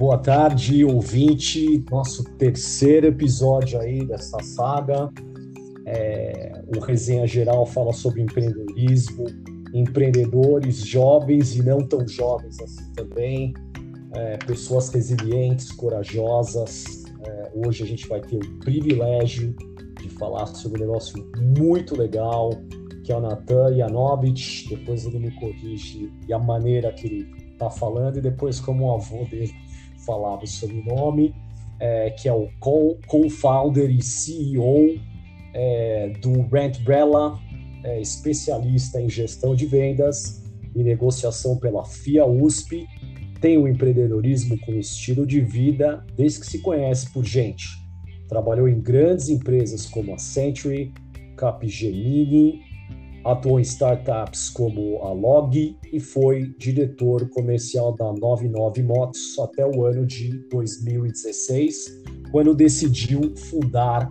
boa tarde, ouvinte. Nosso terceiro episódio aí dessa saga. É, o Resenha Geral fala sobre empreendedorismo, empreendedores jovens e não tão jovens assim também, é, pessoas resilientes, corajosas. É, hoje a gente vai ter o privilégio de falar sobre um negócio muito legal, que é o Natan Yanovich. Depois ele me corrige e a maneira que ele está falando, e depois como o avô dele falava o nome, é, que é o co-founder e CEO é, do Rentbrella, é, especialista em gestão de vendas e negociação pela FIA USP, tem o empreendedorismo como estilo de vida desde que se conhece por gente. Trabalhou em grandes empresas como a Century, Capgemini, atuou em startups como a Log e foi diretor comercial da 99 Motos até o ano de 2016, quando decidiu fundar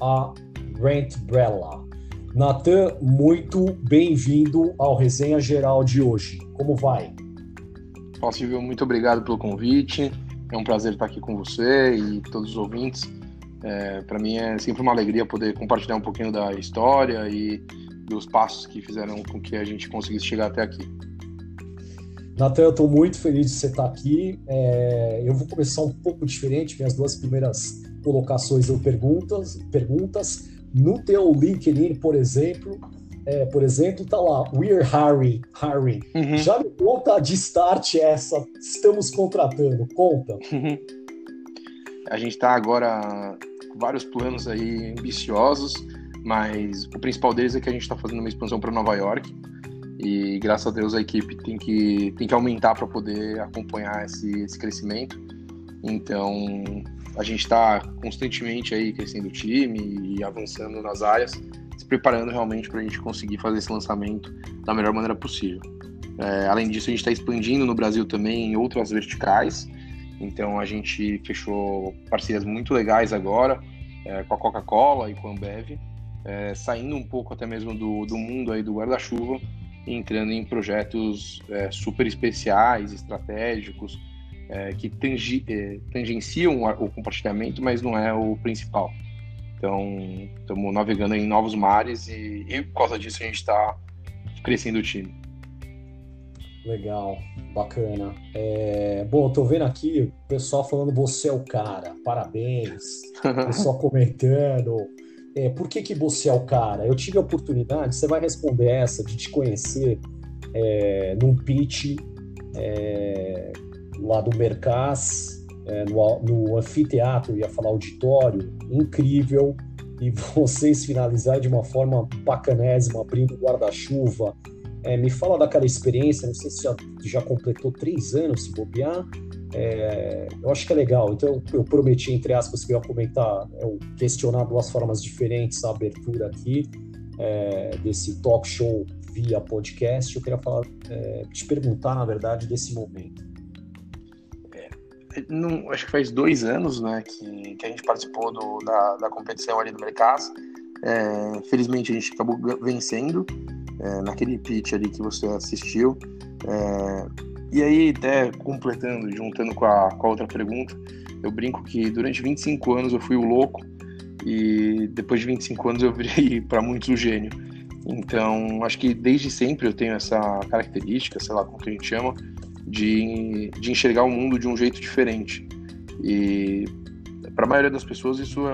a Rentbrella. Natan, muito bem-vindo ao Resenha Geral de hoje. Como vai? Ó, Silvio, muito obrigado pelo convite. É um prazer estar aqui com você e todos os ouvintes. É, Para mim é sempre uma alegria poder compartilhar um pouquinho da história e dos passos que fizeram com que a gente conseguisse chegar até aqui. Natan, eu estou muito feliz de você estar aqui. É, eu vou começar um pouco diferente. Minhas duas primeiras colocações eu perguntas, perguntas. No teu LinkedIn, por exemplo, é, por exemplo, tá lá, We're Harry, Harry. Uhum. Já me conta de start essa, estamos contratando, conta. Uhum. A gente está agora com vários planos aí ambiciosos, mas o principal deles é que a gente está fazendo uma expansão para Nova York e graças a Deus a equipe tem que, tem que aumentar para poder acompanhar esse, esse crescimento. Então a gente está constantemente aí crescendo o time e avançando nas áreas, se preparando realmente para a gente conseguir fazer esse lançamento da melhor maneira possível. É, além disso, a gente está expandindo no Brasil também em outras verticais. Então a gente fechou parcerias muito legais agora é, com a Coca-Cola e com a Ambev, é, saindo um pouco até mesmo do, do mundo aí do guarda-chuva, entrando em projetos é, super especiais, estratégicos, é, que tangi, é, tangenciam o compartilhamento, mas não é o principal. Então, estamos navegando em novos mares e, e, por causa disso a gente está crescendo o time. Legal, bacana. É, bom, tô vendo aqui o pessoal falando você é o cara, parabéns. O pessoal comentando. É, por que, que você é o cara? Eu tive a oportunidade, você vai responder essa, de te conhecer é, num pitch é, lá do Mercas, é, no, no anfiteatro, ia falar auditório, incrível, e vocês finalizar de uma forma bacanésima, abrindo guarda-chuva. É, me fala daquela experiência, não sei se já, já completou três anos, se bobear. É, eu acho que é legal. Então, eu prometi, entre aspas, que eu ia comentar, eu questionar duas formas diferentes a abertura aqui é, desse talk show via podcast. Eu queria falar, é, te perguntar, na verdade, desse momento não, acho que faz dois anos né, que, que a gente participou do, da, da competição ali do Mercado. É, felizmente a gente acabou vencendo é, naquele pitch ali que você assistiu. E aí, até completando, juntando com a, com a outra pergunta, eu brinco que durante 25 anos eu fui o louco e depois de 25 anos eu virei para muitos o gênio. Então, acho que desde sempre eu tenho essa característica, sei lá como que a gente chama, de, de enxergar o mundo de um jeito diferente. E para a maioria das pessoas isso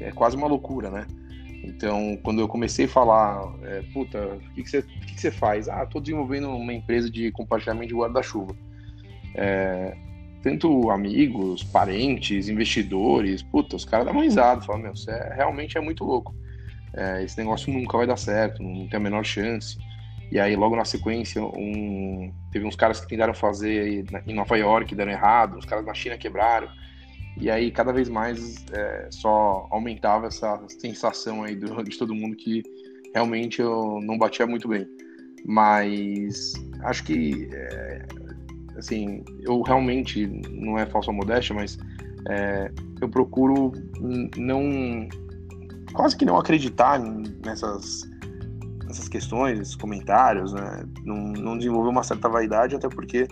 é, é, quase uma loucura, né? Então, quando eu comecei a falar, é, puta, o que, que, você, que, que você faz? Ah, tô desenvolvendo uma empresa de compartilhamento de guarda-chuva. É, tanto amigos, parentes, investidores, puta, os caras dão uma risada, falam, meu, você é, realmente é muito louco. É, esse negócio nunca vai dar certo, não tem a menor chance. E aí, logo na sequência, um... teve uns caras que tentaram fazer em Nova York, deram errado, os caras na China quebraram. E aí, cada vez mais, é, só aumentava essa sensação aí do, de todo mundo que realmente eu não batia muito bem. Mas acho que, é, assim, eu realmente, não é falsa modéstia, mas é, eu procuro não, quase que não acreditar nessas essas questões, esses comentários, né? Não, não desenvolver uma certa vaidade, até porque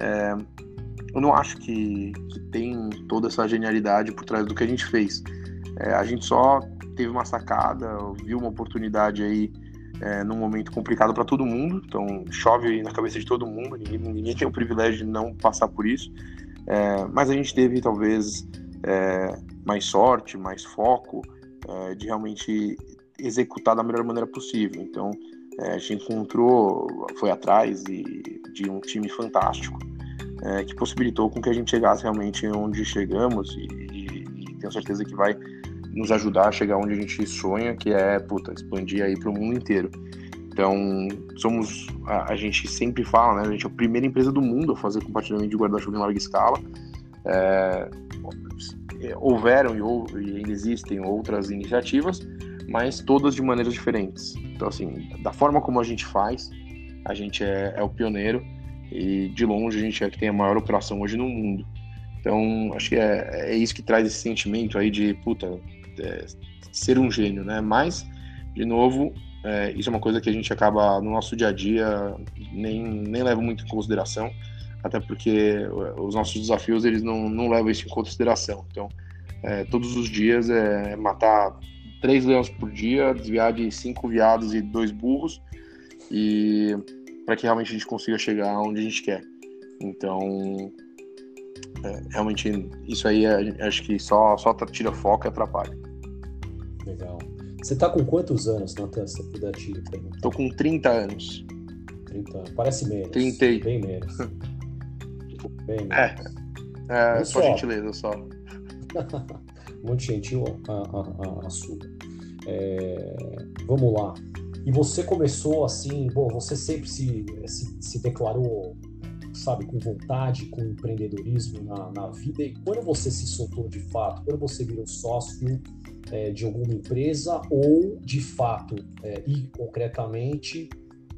é, eu não acho que, que tem toda essa genialidade por trás do que a gente fez. É, a gente só teve uma sacada, viu uma oportunidade aí é, num momento complicado para todo mundo, então chove na cabeça de todo mundo, ninguém, ninguém tem o privilégio de não passar por isso, é, mas a gente teve talvez é, mais sorte, mais foco é, de realmente executar da melhor maneira possível. Então é, a gente encontrou, foi atrás de, de um time fantástico é, que possibilitou com que a gente chegasse realmente onde chegamos e, e, e tenho certeza que vai nos ajudar a chegar onde a gente sonha, que é puta, expandir aí para o mundo inteiro. Então, somos, a, a, gente sempre fala, né? A gente é a primeira empresa do mundo a fazer compartilhamento de guarda-chuva em larga escala. É, houveram e, e ainda existem outras iniciativas, mas todas de maneiras diferentes. Então, assim, da forma como a gente faz, a gente é, é o pioneiro e de longe a gente é que tem a maior operação hoje no mundo. Então, acho que é, é isso que traz esse sentimento aí de, puta, é, ser um gênio, né? Mas, de novo, é, isso é uma coisa que a gente acaba no nosso dia a dia nem, nem leva muito em consideração, até porque os nossos desafios eles não, não levam isso em consideração. Então, é, todos os dias é matar três leões por dia, desviar de cinco viados e dois burros, e para que realmente a gente consiga chegar onde a gente quer. Então, é, realmente, isso aí é, acho que só, só tira foco e atrapalha. Legal. Você tá com quantos anos, Natan, se puder te perguntar? Tô com 30 anos. 30 anos. Parece menos. 30. Bem menos. Bem é. menos. É, é só, só gentileza, só. Muito gentil a, a, a, a sua. É, vamos lá. E você começou assim, bom, você sempre se, se, se declarou sabe, com vontade, com empreendedorismo na, na vida. E quando você se soltou de fato, quando você virou sócio é, de alguma empresa ou, de fato, é, e concretamente,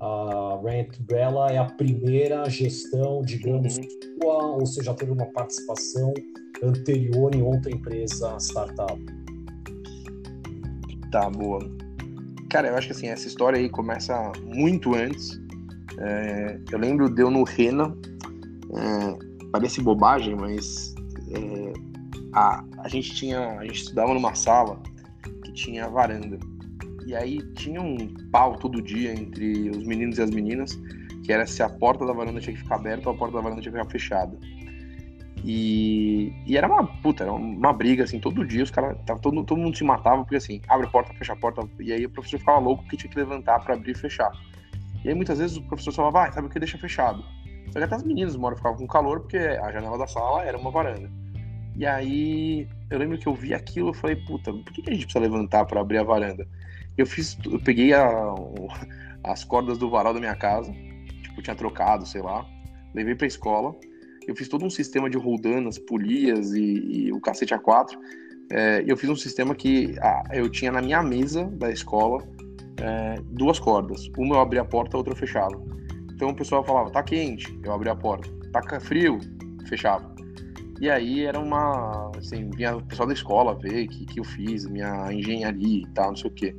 a Rent Umbrella é a primeira gestão, digamos, uhum. sua, ou você já teve uma participação anterior em outra empresa startup? Tá, boa. Cara, eu acho que assim, essa história aí começa muito antes é, eu lembro deu no Rena, é, parece bobagem, mas é, a, a gente tinha, a gente estudava numa sala que tinha varanda. E aí tinha um pau todo dia entre os meninos e as meninas, que era se a porta da varanda tinha que ficar aberta ou a porta da varanda tinha que ficar fechada. E, e era uma puta, era uma briga, assim, todo dia os caras, todo, todo mundo se matava, porque assim, abre a porta, fecha a porta, e aí o professor ficava louco que tinha que levantar para abrir e fechar. E aí muitas vezes o professor falava, ah, sabe o que, deixa fechado. Só que até as meninas uma hora ficavam com calor, porque a janela da sala era uma varanda. E aí eu lembro que eu vi aquilo e falei, puta, por que, que a gente precisa levantar para abrir a varanda? Eu fiz, eu peguei a, as cordas do varal da minha casa, tipo, tinha trocado, sei lá, levei pra escola, eu fiz todo um sistema de roldanas, polias e, e o cacete A4. É, eu fiz um sistema que ah, eu tinha na minha mesa da escola é, duas cordas. Uma eu abria a porta, a outra eu fechava. Então o pessoal falava, tá quente, eu abria a porta. Tá frio, fechava. E aí era uma. Assim, vinha o pessoal da escola ver que, que eu fiz, minha engenharia e tal, não sei o quê.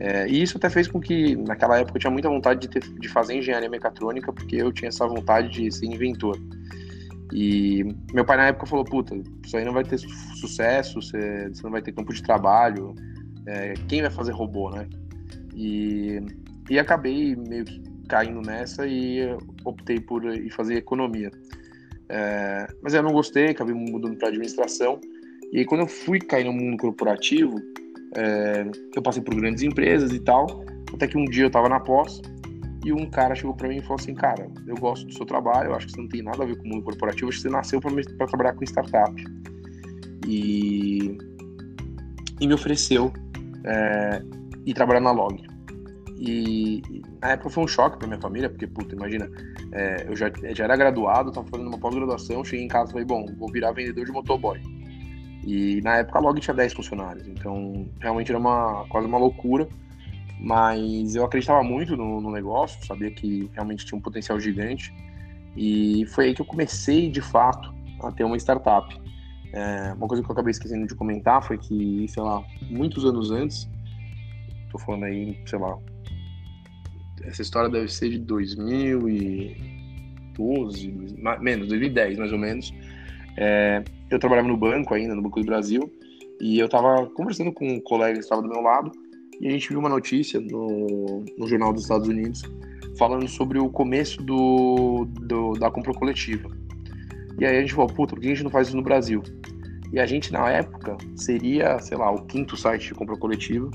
É, e isso até fez com que, naquela época, eu tinha muita vontade de, ter, de fazer engenharia mecatrônica, porque eu tinha essa vontade de ser inventor. E meu pai, na época, falou: Puta, isso aí não vai ter sucesso, você, você não vai ter campo de trabalho, é, quem vai fazer robô, né? E, e acabei meio que caindo nessa e optei por ir fazer economia. É, mas eu não gostei, acabei mudando para administração. E quando eu fui cair no mundo corporativo, é, eu passei por grandes empresas e tal. Até que um dia eu estava na pós e um cara chegou para mim e falou assim: Cara, eu gosto do seu trabalho, eu acho que você não tem nada a ver com o mundo corporativo, acho que você nasceu para trabalhar com startup. E, e me ofereceu é, e trabalhar na Log. E, na época foi um choque para minha família, porque, puta, imagina, é, eu já, já era graduado, estava fazendo uma pós-graduação, cheguei em casa e falei, bom, vou virar vendedor de motoboy. E na época a Log tinha 10 funcionários, então realmente era uma, quase uma loucura, mas eu acreditava muito no, no negócio, sabia que realmente tinha um potencial gigante, e foi aí que eu comecei, de fato, a ter uma startup. É, uma coisa que eu acabei esquecendo de comentar foi que, sei lá, muitos anos antes, Tô falando aí, sei lá. Essa história deve ser de 2000 e 2012, menos, 2010 mais ou menos. É, eu trabalhava no banco ainda, no Banco do Brasil, e eu estava conversando com um colega que estava do meu lado, e a gente viu uma notícia no, no Jornal dos Estados Unidos falando sobre o começo do, do, da compra coletiva. E aí a gente falou, puta, por que a gente não faz isso no Brasil? E a gente, na época, seria, sei lá, o quinto site de compra coletiva.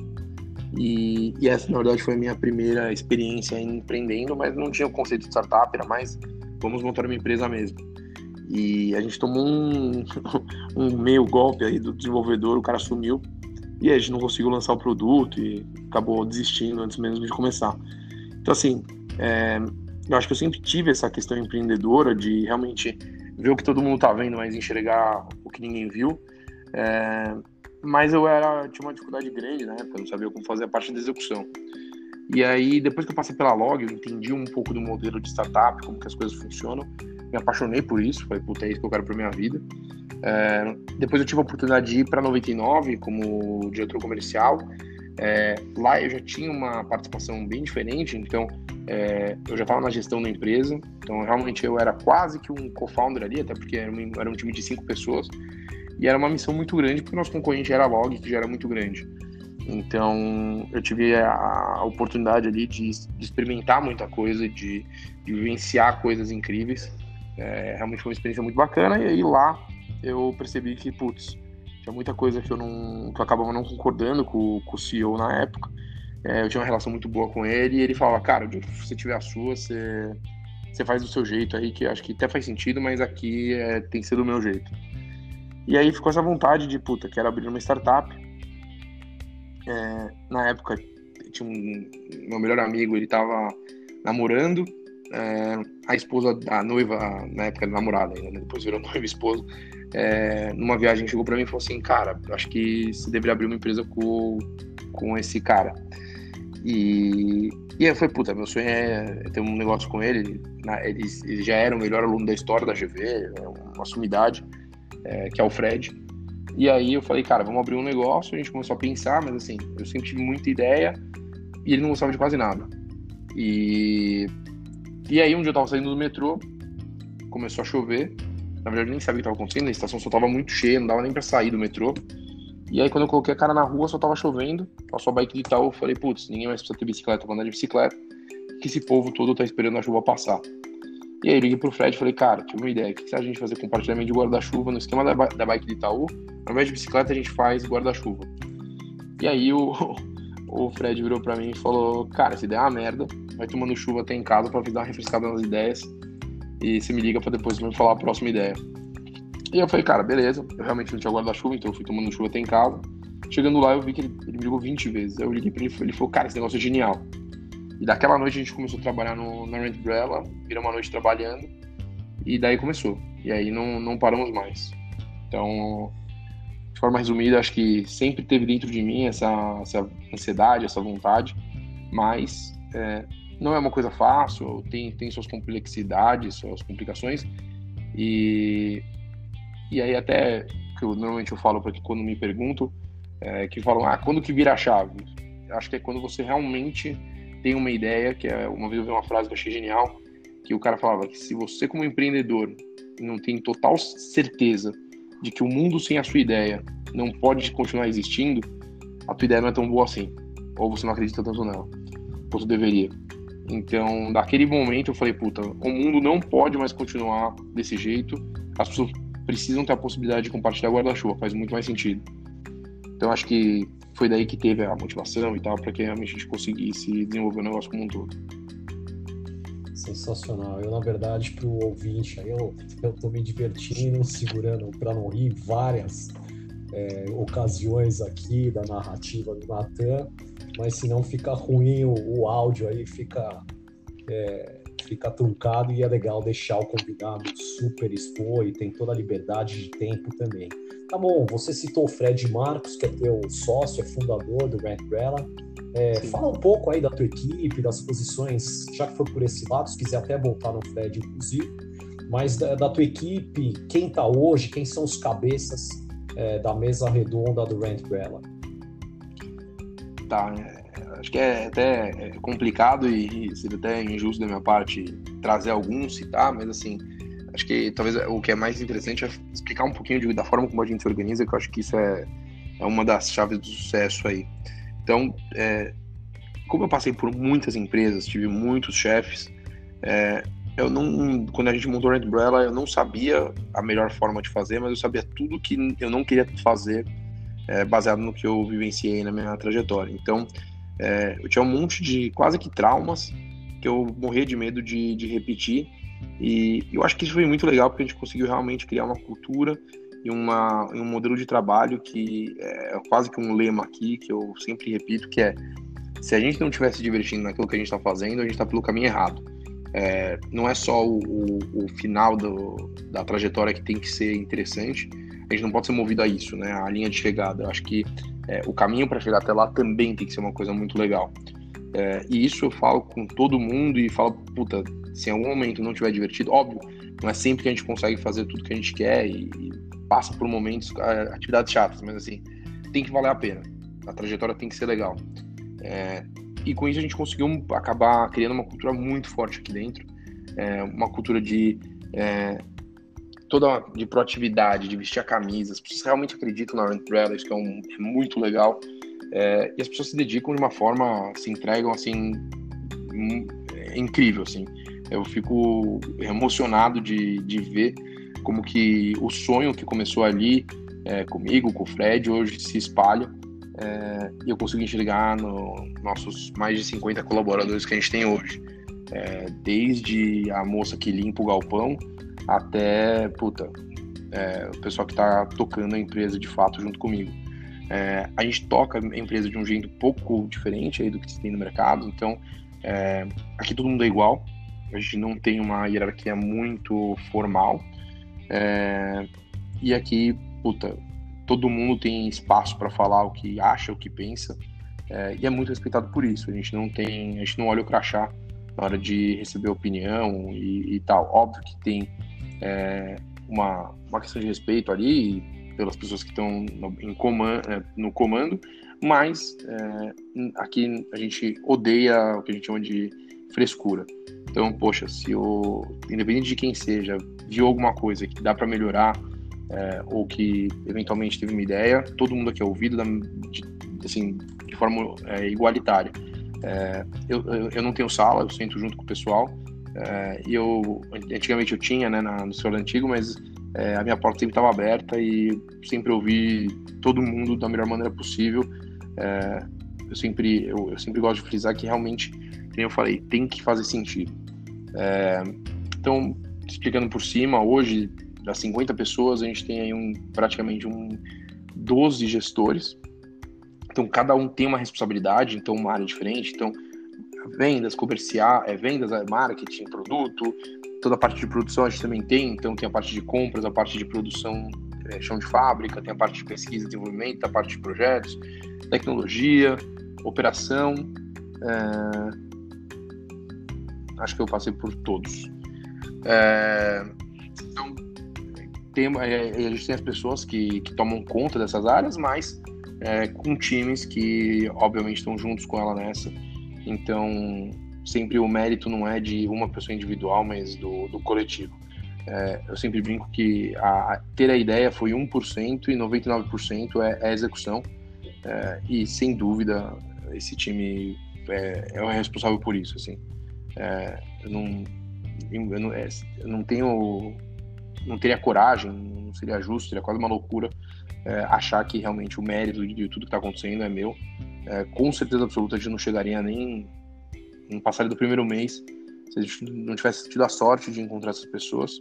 E, e essa, na verdade, foi a minha primeira experiência em empreendendo, mas não tinha o conceito de startup, era mais, vamos montar uma empresa mesmo. E a gente tomou um, um meio golpe aí do desenvolvedor, o cara sumiu, e a gente não conseguiu lançar o produto e acabou desistindo antes mesmo de começar. Então, assim, é, eu acho que eu sempre tive essa questão empreendedora de realmente ver o que todo mundo tá vendo, mas enxergar o que ninguém viu. É, mas eu era tinha uma dificuldade grande na época, não sabia como fazer a parte da execução. E aí, depois que eu passei pela Log, eu entendi um pouco do modelo de startup, como que as coisas funcionam, me apaixonei por isso, falei, puta, é isso que eu quero pra minha vida. É, depois eu tive a oportunidade de ir para 99 como diretor comercial. É, lá eu já tinha uma participação bem diferente, então é, eu já estava na gestão da empresa, então realmente eu era quase que um co-founder ali, até porque era um, era um, time de cinco pessoas, e era uma missão muito grande, porque o nosso concorrente era a Log, que já era muito grande. Então eu tive a, oportunidade ali de, de, experimentar muita coisa, de, de vivenciar coisas incríveis. É, realmente foi uma experiência muito bacana, e aí lá eu percebi que, putz, tinha muita coisa que eu não que eu acabava não concordando com, com o CEO na época, é, eu tinha uma relação muito boa com ele e ele falava, cara, que você tiver a sua, você, você faz do seu jeito aí, que acho que até faz sentido, mas aqui é, tem que ser do meu jeito. E aí ficou essa vontade de, puta, quero abrir uma startup. É, na época, tinha um meu melhor amigo, ele tava namorando, é, a esposa, a noiva, na época namorada ainda, né? depois virou noiva e esposa, é, numa viagem chegou para mim e falou assim, cara, acho que você deveria abrir uma empresa com, com esse cara. E, e aí eu falei, puta, meu sonho é, ter um negócio com ele. Ele, ele já era o melhor aluno da história da GV, é uma sumidade, é, que é o Fred. E aí eu falei, cara, vamos abrir um negócio. A gente começou a pensar, mas assim, eu sempre tive muita ideia e ele não gostava de quase nada. E, e aí um dia eu tava saindo do metrô, começou a chover. Na verdade, eu nem sabia o que estava acontecendo, a estação só tava muito cheia, não dava nem para sair do metrô. E aí, quando eu coloquei a cara na rua, só tava chovendo. Passou a bike de Itaú, eu falei, putz, ninguém mais precisa ter bicicleta pra andar de bicicleta. Que esse povo todo tá esperando a chuva passar. E aí, eu liguei pro Fred e falei, cara, tive uma ideia. O que, que a gente fazer compartilhamento de guarda-chuva no esquema da, da bike de Itaú? Ao invés de bicicleta, a gente faz guarda-chuva. E aí, o, o Fred virou pra mim e falou, cara, essa ideia é uma merda. Vai tomando chuva até em casa pra dar refrescada nas ideias. E você me liga pra depois me falar a próxima ideia. E eu falei, cara, beleza. Eu realmente não tinha guarda-chuva, então eu fui tomando chuva até em casa. Chegando lá, eu vi que ele, ele me ligou 20 vezes. Eu liguei pra ele ele falou, cara, esse negócio é genial. E daquela noite a gente começou a trabalhar no, na Rent Umbrella, virou uma noite trabalhando, e daí começou. E aí não, não paramos mais. Então, de forma resumida, acho que sempre teve dentro de mim essa, essa ansiedade, essa vontade, mas é, não é uma coisa fácil, tem, tem suas complexidades, suas complicações, e e aí até que eu, normalmente eu falo para quando me perguntam, é, que falam, ah, quando que vira a chave? Acho que é quando você realmente tem uma ideia, que é uma vez eu vi uma frase que eu achei genial, que o cara falava que se você como empreendedor não tem total certeza de que o mundo sem a sua ideia não pode continuar existindo, a tua ideia não é tão boa assim. Ou você não acredita tanto nela. Você deveria. Então, daquele momento eu falei, puta, o mundo não pode mais continuar desse jeito. As pessoas precisam ter a possibilidade de compartilhar guarda-chuva, faz muito mais sentido. Então acho que foi daí que teve a motivação e tal, para que realmente a gente conseguisse desenvolver o negócio como um todo. Sensacional. Eu, na verdade, para o ouvinte, eu, eu tô me divertindo, segurando para não rir várias é, ocasiões aqui da narrativa do Natan, mas se não fica ruim o, o áudio aí, fica é, fica truncado e é legal deixar o convidado super expor e tem toda a liberdade de tempo também. Tá bom, você citou o Fred Marcos, que é teu sócio, é fundador do Grant Umbrella. É, fala um pouco aí da tua equipe, das posições, já que for por esse lado, se quiser até voltar no Fred, inclusive, mas da, da tua equipe, quem tá hoje, quem são os cabeças é, da mesa redonda do Rent Umbrella? Tá, acho que é até é complicado e seria até injusto da minha parte trazer alguns, citar, mas assim, acho que talvez o que é mais interessante é explicar um pouquinho de, da forma como a gente se organiza, que eu acho que isso é, é uma das chaves do sucesso aí. Então, é, como eu passei por muitas empresas, tive muitos chefes, é, eu não, quando a gente montou a Umbrella, eu não sabia a melhor forma de fazer, mas eu sabia tudo que eu não queria fazer é, baseado no que eu vivenciei na minha trajetória. Então, é, eu tinha um monte de quase que traumas que eu morria de medo de, de repetir. E eu acho que isso foi muito legal porque a gente conseguiu realmente criar uma cultura e uma, um modelo de trabalho que é quase que um lema aqui que eu sempre repito que é se a gente não estiver se divertindo naquilo que a gente está fazendo, a gente está pelo caminho errado. É, não é só o, o, o final do, da trajetória que tem que ser interessante, a gente não pode ser movido a isso, né? A linha de chegada. Eu acho que é, o caminho para chegar até lá também tem que ser uma coisa muito legal. É, e isso eu falo com todo mundo e falo, puta, se em algum momento não tiver divertido, óbvio, não é sempre que a gente consegue fazer tudo que a gente quer e, e passa por momentos, é, atividades chatas, mas assim, tem que valer a pena. A trajetória tem que ser legal. É, e com isso a gente conseguiu acabar criando uma cultura muito forte aqui dentro, é, uma cultura de é, toda de proatividade, de vestir a camisa. As pessoas realmente acreditam na Umbrella, isso que é, um, é muito legal. É, e as pessoas se dedicam de uma forma, se entregam assim, hum, incrível, assim. Eu fico emocionado de, de ver como que o sonho que começou ali é, comigo, com o Fred, hoje se espalha. É, e eu consigo enxergar nos nossos mais de 50 colaboradores que a gente tem hoje. É, desde a moça que limpa o galpão até, puta, é, o pessoal que está tocando a empresa de fato junto comigo. É, a gente toca a empresa de um jeito um pouco diferente aí do que se tem no mercado, então é, aqui todo mundo é igual, a gente não tem uma hierarquia muito formal, é, e aqui, puta, todo mundo tem espaço para falar o que acha, o que pensa, é, e é muito respeitado por isso. A gente não tem, a gente não olha o crachá na hora de receber opinião e, e tal. Óbvio que tem é, uma, uma questão de respeito ali pelas pessoas que estão no, comando, é, no comando, mas é, aqui a gente odeia o que a gente chama de frescura. Então, poxa, se o independente de quem seja, viu alguma coisa que dá para melhorar é, ou que eventualmente teve uma ideia, todo mundo aqui é ouvido da, de, assim, de forma é, igualitária. É, eu, eu não tenho sala, eu sento junto com o pessoal é, e eu, antigamente eu tinha, né, na, no celular antigo, mas é, a minha porta sempre estava aberta e sempre ouvi todo mundo da melhor maneira possível. É, eu sempre, eu, eu, sempre gosto de frisar que realmente, como eu falei, tem que fazer sentido. É, então, explicando por cima, hoje, das 50 pessoas, a gente tem aí um, praticamente um 12 gestores. Então, cada um tem uma responsabilidade, então uma área diferente. Então, vendas, comercial, é, vendas, é, marketing, produto, toda a parte de produção a gente também tem, então tem a parte de compras, a parte de produção, é, chão de fábrica, tem a parte de pesquisa e desenvolvimento, a parte de projetos, tecnologia, operação, é... acho que eu passei por todos. É... Então, tem, é, a gente tem as pessoas que, que tomam conta dessas áreas, mas é, com times que, obviamente, estão juntos com ela nessa então, sempre o mérito não é de uma pessoa individual, mas do, do coletivo. É, eu sempre brinco que a, a, ter a ideia foi 1% e 99% é, é execução. É, e, sem dúvida, esse time é, é o responsável por isso. Assim. É, eu, não, eu, não, é, eu não tenho... Não teria coragem, não seria justo, seria quase uma loucura é, achar que realmente o mérito de tudo que está acontecendo é meu é, com certeza absoluta a gente não chegaria nem no passar do primeiro mês se a gente não tivesse tido a sorte de encontrar essas pessoas.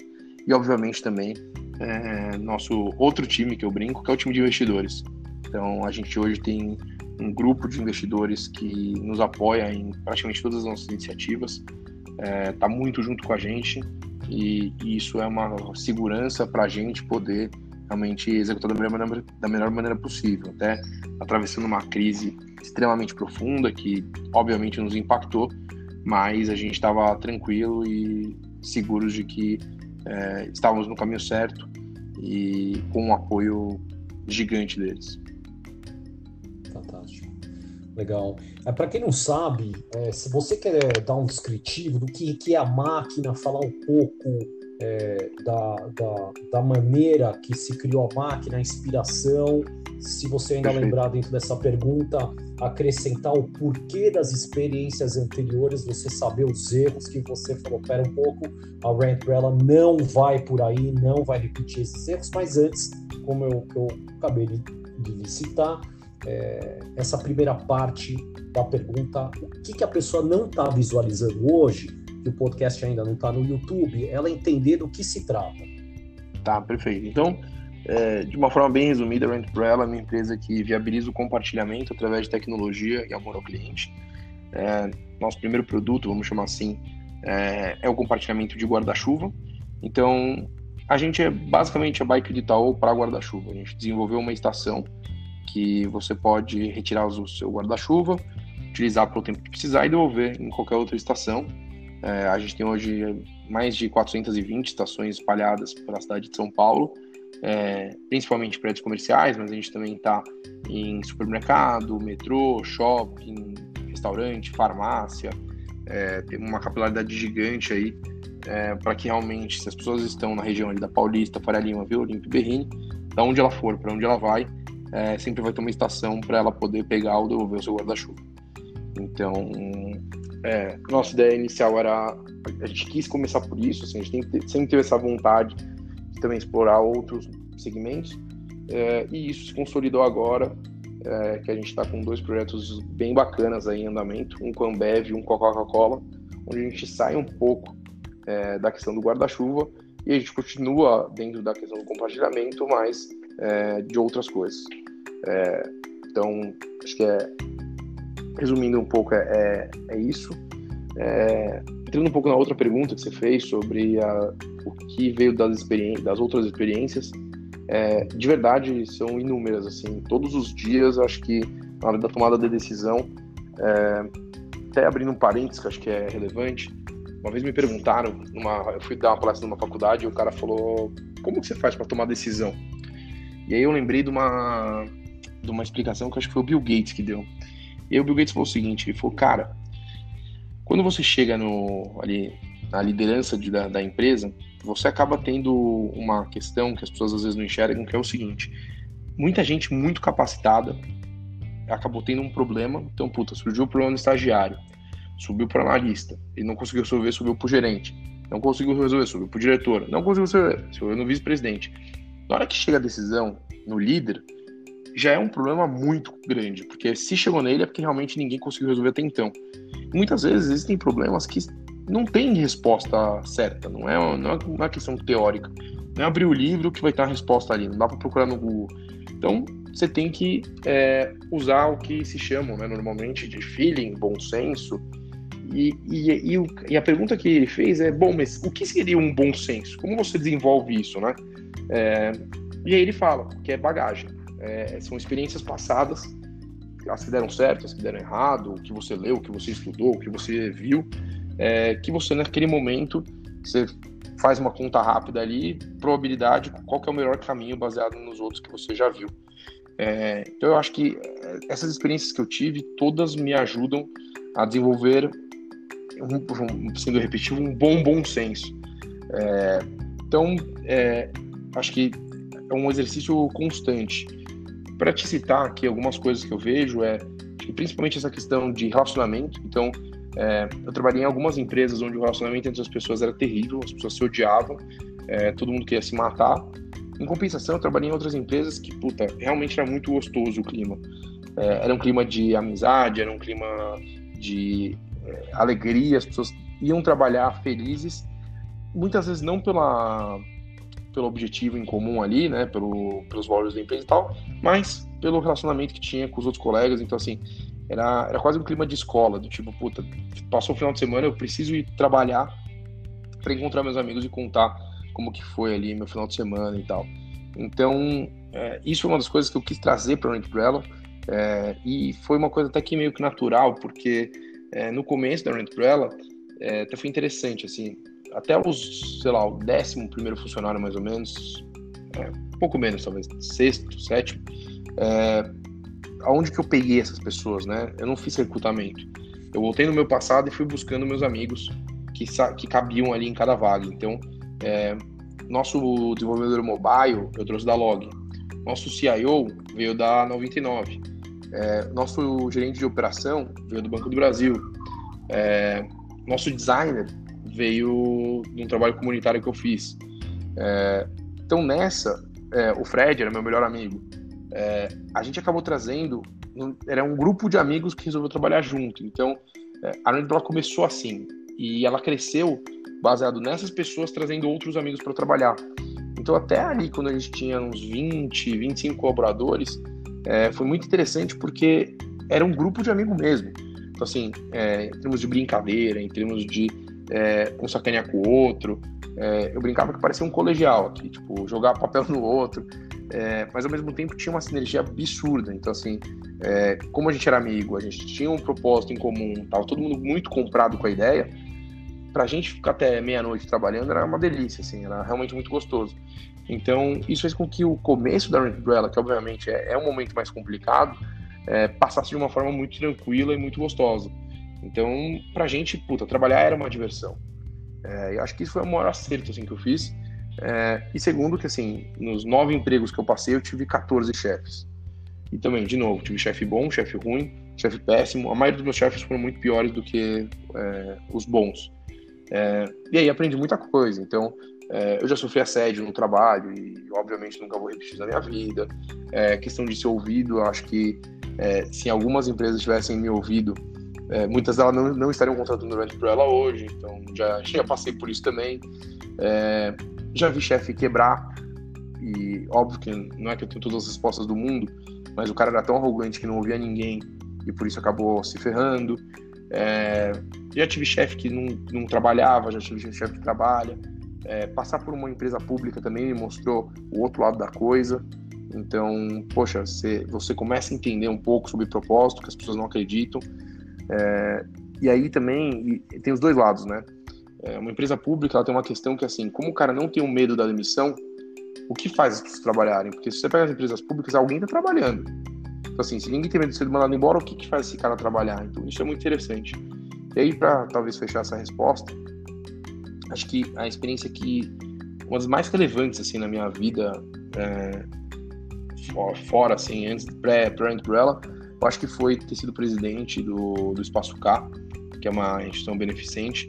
E, obviamente, também é, nosso outro time que eu brinco, que é o time de investidores. Então, a gente hoje tem um grupo de investidores que nos apoia em praticamente todas as nossas iniciativas, está é, muito junto com a gente e, e isso é uma segurança para a gente poder realmente executar da melhor, maneira, da melhor maneira possível, até atravessando uma crise extremamente profunda que obviamente nos impactou, mas a gente estava tranquilo e seguros de que é, estávamos no caminho certo e com um apoio gigante deles. Fantástico. Legal. É, Para quem não sabe, é, se você quer dar um descritivo do que, que é a máquina, falar um pouco é, da, da, da, maneira que se criou a máquina, a inspiração, se você ainda Perfeito. lembrar dentro dessa pergunta, acrescentar o porquê das experiências anteriores, você saber os erros que você falou, pera um pouco, a Rand Umbrella não vai por aí, não vai repetir esses erros, mas antes, como eu, eu acabei de, de citar, é, essa primeira parte da pergunta, o que, que a pessoa não está visualizando hoje, que o podcast ainda não está no YouTube, ela entender do que se trata. Tá, perfeito. Então, é, de uma forma bem resumida, a Rent Umbrella é uma empresa que viabiliza o compartilhamento através de tecnologia e amor ao cliente. É, nosso primeiro produto, vamos chamar assim, é, é o compartilhamento de guarda-chuva. Então, a gente é basicamente a bike de Itaú para guarda-chuva. A gente desenvolveu uma estação que você pode retirar o seu guarda-chuva, utilizar pelo tempo que precisar e devolver em qualquer outra estação. É, a gente tem hoje mais de 420 estações espalhadas pela cidade de São Paulo, é, principalmente prédios comerciais, mas a gente também está em supermercado, metrô, shopping, restaurante, farmácia. É, tem uma capilaridade gigante aí é, para que realmente, se as pessoas estão na região da Paulista, Faria Lima, Vila Olímpia e Berrini, da onde ela for, para onde ela vai, é, sempre vai ter uma estação para ela poder pegar ou devolver o seu guarda-chuva. Então, é, nossa ideia inicial era a gente quis começar por isso, assim, a gente tem, sempre teve essa vontade de também explorar outros segmentos é, e isso se consolidou agora é, que a gente está com dois projetos bem bacanas aí em andamento, um com a Ambev e um com a Coca-Cola, onde a gente sai um pouco é, da questão do guarda-chuva e a gente continua dentro da questão do compartilhamento, mas é, de outras coisas. É, então, acho que é, resumindo um pouco, é, é, é isso. É, entrando um pouco na outra pergunta que você fez sobre a, o que veio das, das outras experiências, é, de verdade são inúmeras, assim, todos os dias, acho que na hora da tomada de decisão, é, até abrindo um parênteses que acho que é relevante, uma vez me perguntaram, numa, eu fui dar uma palestra numa faculdade e o cara falou, como que você faz para tomar decisão? E aí eu lembrei de uma, de uma explicação que acho que foi o Bill Gates que deu. E o Bill Gates falou o seguinte, ele falou, cara, quando você chega no, ali, na liderança de, da, da empresa, você acaba tendo uma questão que as pessoas às vezes não enxergam, que é o seguinte, muita gente muito capacitada acabou tendo um problema, então, puta, surgiu o um problema no estagiário, subiu para analista, ele não conseguiu resolver, subiu para o gerente, não conseguiu resolver, subiu para o diretor, não conseguiu resolver, subiu no vice-presidente. Na hora que chega a decisão no líder, já é um problema muito grande, porque se chegou nele é porque realmente ninguém conseguiu resolver até então. muitas vezes existem problemas que não tem resposta certa, não é, não é uma questão teórica. Não é abrir o livro que vai ter a resposta ali, não dá para procurar no Google. Então, você tem que é, usar o que se chamam né, normalmente de feeling, bom senso. E, e, e, e, a pergunta que ele fez é: bom, mas o que seria um bom senso? Como você desenvolve isso, né? É, e aí ele fala que é bagagem. É, são experiências passadas, as que deram certo, as que deram errado, o que você leu, o que você estudou, o que você viu, é, que você naquele momento você faz uma conta rápida ali, probabilidade, qual que é o melhor caminho baseado nos outros que você já viu. É, então eu acho que é, essas experiências que eu tive, todas me ajudam a desenvolver, um, sendo repetido, um bom bom senso. É, então, é, acho que é um exercício constante. Para te citar aqui algumas coisas que eu vejo, é principalmente essa questão de relacionamento. Então, é, eu trabalhei em algumas empresas onde o relacionamento entre as pessoas era terrível, as pessoas se odiavam, é, todo mundo queria se matar. Em compensação, eu trabalhei em outras empresas que, puta, realmente era muito gostoso o clima. É, era um clima de amizade, era um clima de é, alegria, as pessoas iam trabalhar felizes, muitas vezes não pela pelo objetivo em comum ali, né, pelo, pelos valores da empresa e tal, mas pelo relacionamento que tinha com os outros colegas. Então, assim, era, era quase um clima de escola, do tipo, puta, passou o final de semana, eu preciso ir trabalhar para encontrar meus amigos e contar como que foi ali meu final de semana e tal. Então, é, isso foi uma das coisas que eu quis trazer para o Umbrella é, e foi uma coisa até que meio que natural, porque é, no começo da Umbrella é, até foi interessante, assim, até os, sei lá, o décimo primeiro funcionário mais ou menos, é, um pouco menos talvez, sexto, sétimo, é, aonde que eu peguei essas pessoas, né? Eu não fiz recrutamento. Eu voltei no meu passado e fui buscando meus amigos que, que cabiam ali em cada vaga. Então, é, nosso desenvolvedor mobile eu trouxe da Log. Nosso CIO veio da 99. É, nosso gerente de operação veio do Banco do Brasil. É, nosso designer veio de um trabalho comunitário que eu fiz. É, então, nessa, é, o Fred era meu melhor amigo. É, a gente acabou trazendo, era um grupo de amigos que resolveu trabalhar junto. Então, é, a Randall começou assim e ela cresceu baseado nessas pessoas trazendo outros amigos para trabalhar. Então, até ali, quando a gente tinha uns 20, 25 colaboradores, é, foi muito interessante porque era um grupo de amigo mesmo. Então, assim, é, em termos de brincadeira, em termos de é, um sacanear com o outro, é, eu brincava que parecia um colegial aqui, tipo, jogar papel no outro, é, mas ao mesmo tempo tinha uma sinergia absurda. Então, assim, é, como a gente era amigo, a gente tinha um propósito em comum, tava todo mundo muito comprado com a ideia, pra gente ficar até meia-noite trabalhando era uma delícia, assim, era realmente muito gostoso. Então, isso fez com que o começo da Umbrella, que obviamente é, é um momento mais complicado, é, passasse de uma forma muito tranquila e muito gostosa. Então, pra gente, puta, trabalhar era uma diversão. É, eu acho que isso foi o maior acerto assim, que eu fiz. É, e segundo, que assim, nos nove empregos que eu passei, eu tive 14 chefes. E também, de novo, tive chefe bom, chefe ruim, chefe péssimo. A maioria dos meus chefes foram muito piores do que é, os bons. É, e aí aprendi muita coisa. Então, é, eu já sofri assédio no trabalho e, obviamente, nunca vou repetir na minha vida. É, questão de ser ouvido, acho que se algumas empresas tivessem me ouvido, é, muitas delas não, não estariam contratando por ela hoje. Então, já, já passei por isso também. É, já vi chefe quebrar. E óbvio que não é que eu tenho todas as respostas do mundo, mas o cara era tão arrogante que não ouvia ninguém e por isso acabou se ferrando. É, já tive chefe que não, não trabalhava, já tive chefe que trabalha. É, passar por uma empresa pública também me mostrou o outro lado da coisa. Então, poxa, você, você começa a entender um pouco sobre propósito, que as pessoas não acreditam. É, e aí também e tem os dois lados, né? É, uma empresa pública ela tem uma questão que, assim, como o cara não tem o um medo da demissão, o que faz as pessoas trabalharem? Porque se você pega as empresas públicas, alguém está trabalhando. Então, assim, se ninguém tem medo de ser mandado embora, o que, que faz esse cara trabalhar? Então, isso é muito interessante. E aí, para talvez fechar essa resposta, acho que a experiência que uma das mais relevantes assim na minha vida é, fora assim antes pré pré umbrella eu acho que foi ter sido presidente do, do Espaço K que é uma instituição beneficente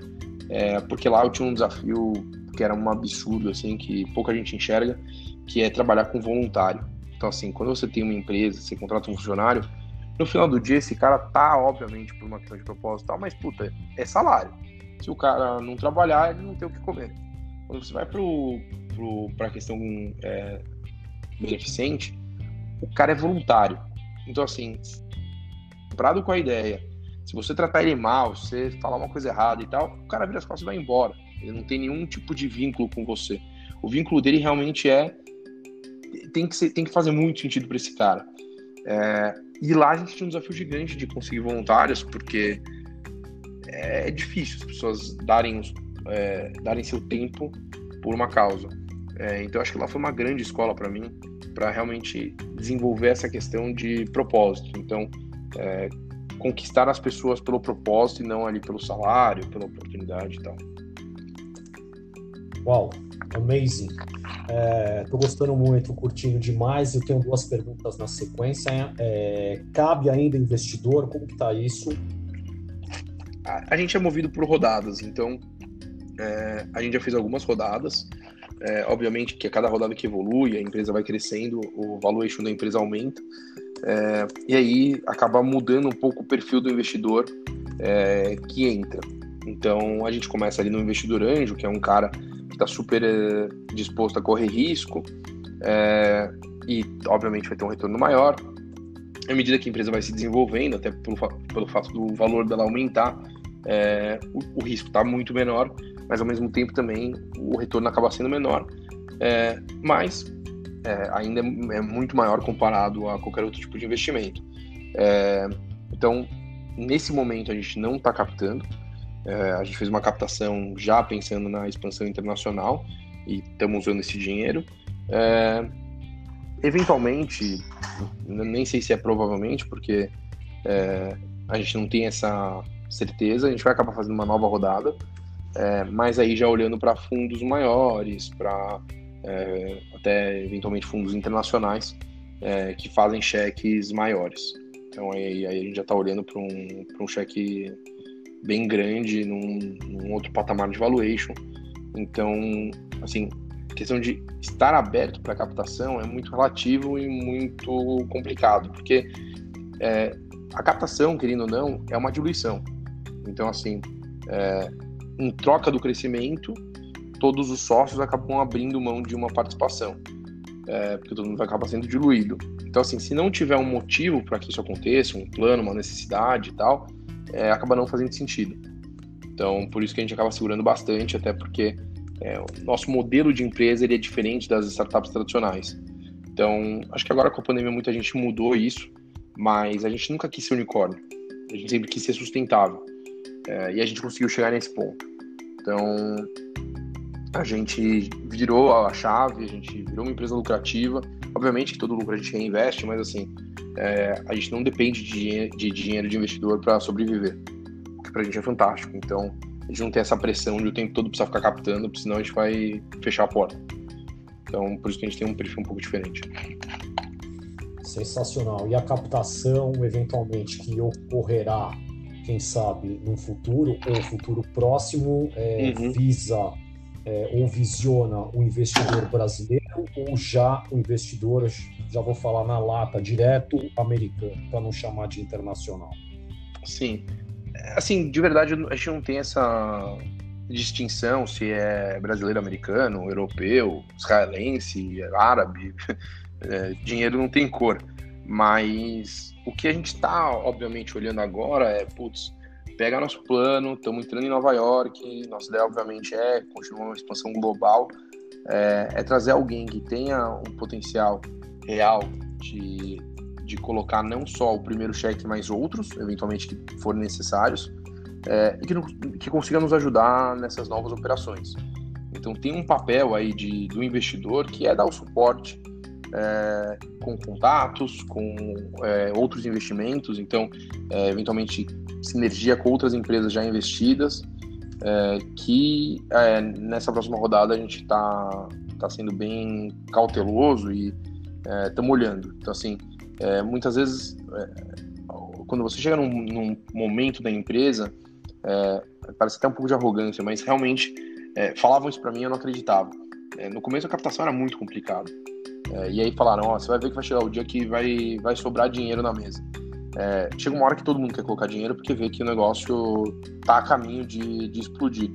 é, porque lá eu tinha um desafio que era um absurdo assim que pouca gente enxerga que é trabalhar com voluntário então assim quando você tem uma empresa você contrata um funcionário no final do dia, esse cara tá, obviamente, por uma questão de propósito tal, mas, puta, é salário. Se o cara não trabalhar, ele não tem o que comer. Quando você vai pro, pro, pra questão é, beneficente, o cara é voluntário. Então, assim, comprado com a ideia, se você tratar ele mal, se você falar uma coisa errada e tal, o cara vira as costas e vai embora. Ele não tem nenhum tipo de vínculo com você. O vínculo dele realmente é. Tem que, ser, tem que fazer muito sentido para esse cara. É, e lá a gente tinha um desafio gigante de conseguir voluntários, porque é difícil as pessoas darem, é, darem seu tempo por uma causa. É, então acho que lá foi uma grande escola para mim, para realmente desenvolver essa questão de propósito. Então, é, conquistar as pessoas pelo propósito e não ali pelo salário, pela oportunidade e tal. Uau, amazing. Estou é, gostando muito, curtindo demais. Eu tenho duas perguntas na sequência. É, cabe ainda investidor? Como que está isso? A, a, gente é movido por rodadas, então é, a gente já fez algumas rodadas. É, obviamente que a cada rodada que evolui, a empresa vai crescendo, o valuation da empresa aumenta. É, e aí acaba mudando um pouco o perfil do investidor é, que entra. Então a gente começa ali no investidor anjo, que é um cara está super é, disposto a correr risco é, e, obviamente, vai ter um retorno maior. À medida que a empresa vai se desenvolvendo, até pelo, pelo fato do valor dela aumentar, é, o, o, risco está muito menor, mas ao mesmo tempo também o retorno acaba sendo menor, é, mas é, ainda é muito maior comparado a qualquer outro tipo de investimento. É, então, nesse momento a gente não está captando, é, a gente fez uma captação já pensando na expansão internacional e estamos usando esse dinheiro. É, eventualmente, nem sei se é provavelmente, porque é, a gente não tem essa certeza, a gente vai acabar fazendo uma nova rodada, é, mas aí já olhando para fundos maiores, para é, até eventualmente fundos internacionais é, que fazem cheques maiores. Então aí, aí a gente já está olhando para um, um cheque bem grande, num, num outro patamar de valuation. Então, assim, a questão de estar aberto para captação é muito relativo e muito complicado, porque é, a captação, querendo ou não, é uma diluição. Então, assim, é, em troca do crescimento, todos os sócios acabam abrindo mão de uma participação, é, porque todo mundo vai acabar sendo diluído. Então, assim, se não tiver um motivo para que isso aconteça, um plano, uma necessidade e tal, é, acaba não fazendo sentido. Então, por isso que a gente acaba segurando bastante, até porque é, o nosso modelo de empresa ele é diferente das startups tradicionais. Então, acho que agora com a pandemia muita gente mudou isso, mas a gente nunca quis ser unicórnio. A gente sempre quis ser sustentável. É, e a gente conseguiu chegar nesse ponto. Então, a gente virou a chave, a gente virou uma empresa lucrativa. Obviamente que todo lucro a gente reinveste, mas assim, é, a gente não depende de, de dinheiro de investidor para sobreviver, o que para a gente é fantástico. Então, a gente não tem essa pressão de o tempo todo precisar ficar captando, senão a gente vai fechar a porta. Então, por isso que a gente tem um perfil um pouco diferente. Sensacional. E a captação, eventualmente, que ocorrerá, quem sabe, no futuro, ou futuro próximo, é, uhum. visa é, ou visiona o investidor brasileiro ou já o investidor, já vou falar na lata, direto americano, para não chamar de internacional? Sim. Assim, de verdade, a gente não tem essa distinção se é brasileiro, americano, europeu, israelense, árabe. É, dinheiro não tem cor. Mas o que a gente está, obviamente, olhando agora é, putz, pega nosso plano, estamos entrando em Nova York, nossa ideia, obviamente, é continuar uma expansão global, é, é trazer alguém que tenha um potencial real de, de colocar não só o primeiro cheque, mas outros, eventualmente, que forem necessários, é, e que, que consiga nos ajudar nessas novas operações. Então tem um papel aí de, do investidor que é dar o suporte é, com contatos, com é, outros investimentos, então é, eventualmente sinergia com outras empresas já investidas, é, que é, nessa próxima rodada a gente está tá sendo bem cauteloso e estamos é, olhando. Então, assim, muitas vezes, quando você chega num, num, momento da empresa, parece até um pouco de arrogância, mas realmente falavam isso para mim eu não acreditava. no começo a captação era muito complicado. E aí falaram, ó, você vai ver que vai chegar o dia que vai, vai sobrar dinheiro na mesa. É, chega uma hora que todo mundo quer colocar dinheiro porque vê que o negócio tá a caminho de, de explodir.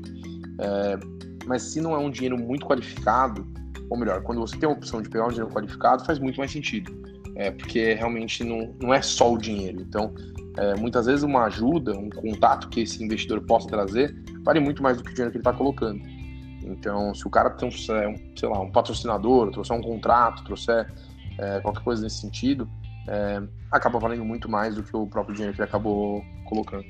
É, mas se não é um dinheiro muito qualificado, ou melhor, quando você tem a opção de pegar um dinheiro qualificado, faz muito mais sentido. É, porque realmente não, não é só o dinheiro. Então, é, muitas vezes uma ajuda, um contato que esse investidor possa trazer, vale muito mais do que o dinheiro que ele está colocando. Então, se o cara tem um, sei lá, um patrocinador, trouxer um contrato, trouxer é, qualquer coisa nesse sentido, é, acaba valendo muito mais do que o próprio dinheiro que ele acabou colocando.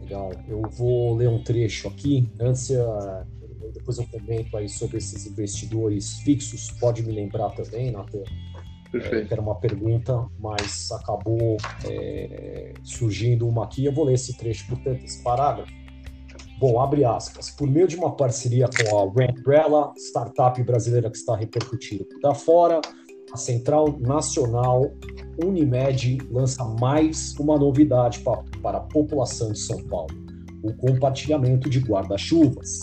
Legal. Eu vou ler um trecho aqui. Antes, uh, depois eu comento aí sobre esses investidores fixos. Pode me lembrar também, Nathan? Perfeito. É, era uma pergunta, mas acabou é, surgindo uma aqui. Eu vou ler esse trecho, portanto, esse parágrafo. Bom, abre aspas. Por meio de uma parceria com a Umbrella, startup brasileira que está repercutindo por fora, a Central Nacional Unimed lança mais uma novidade para, para a população de São Paulo: o compartilhamento de guarda-chuvas.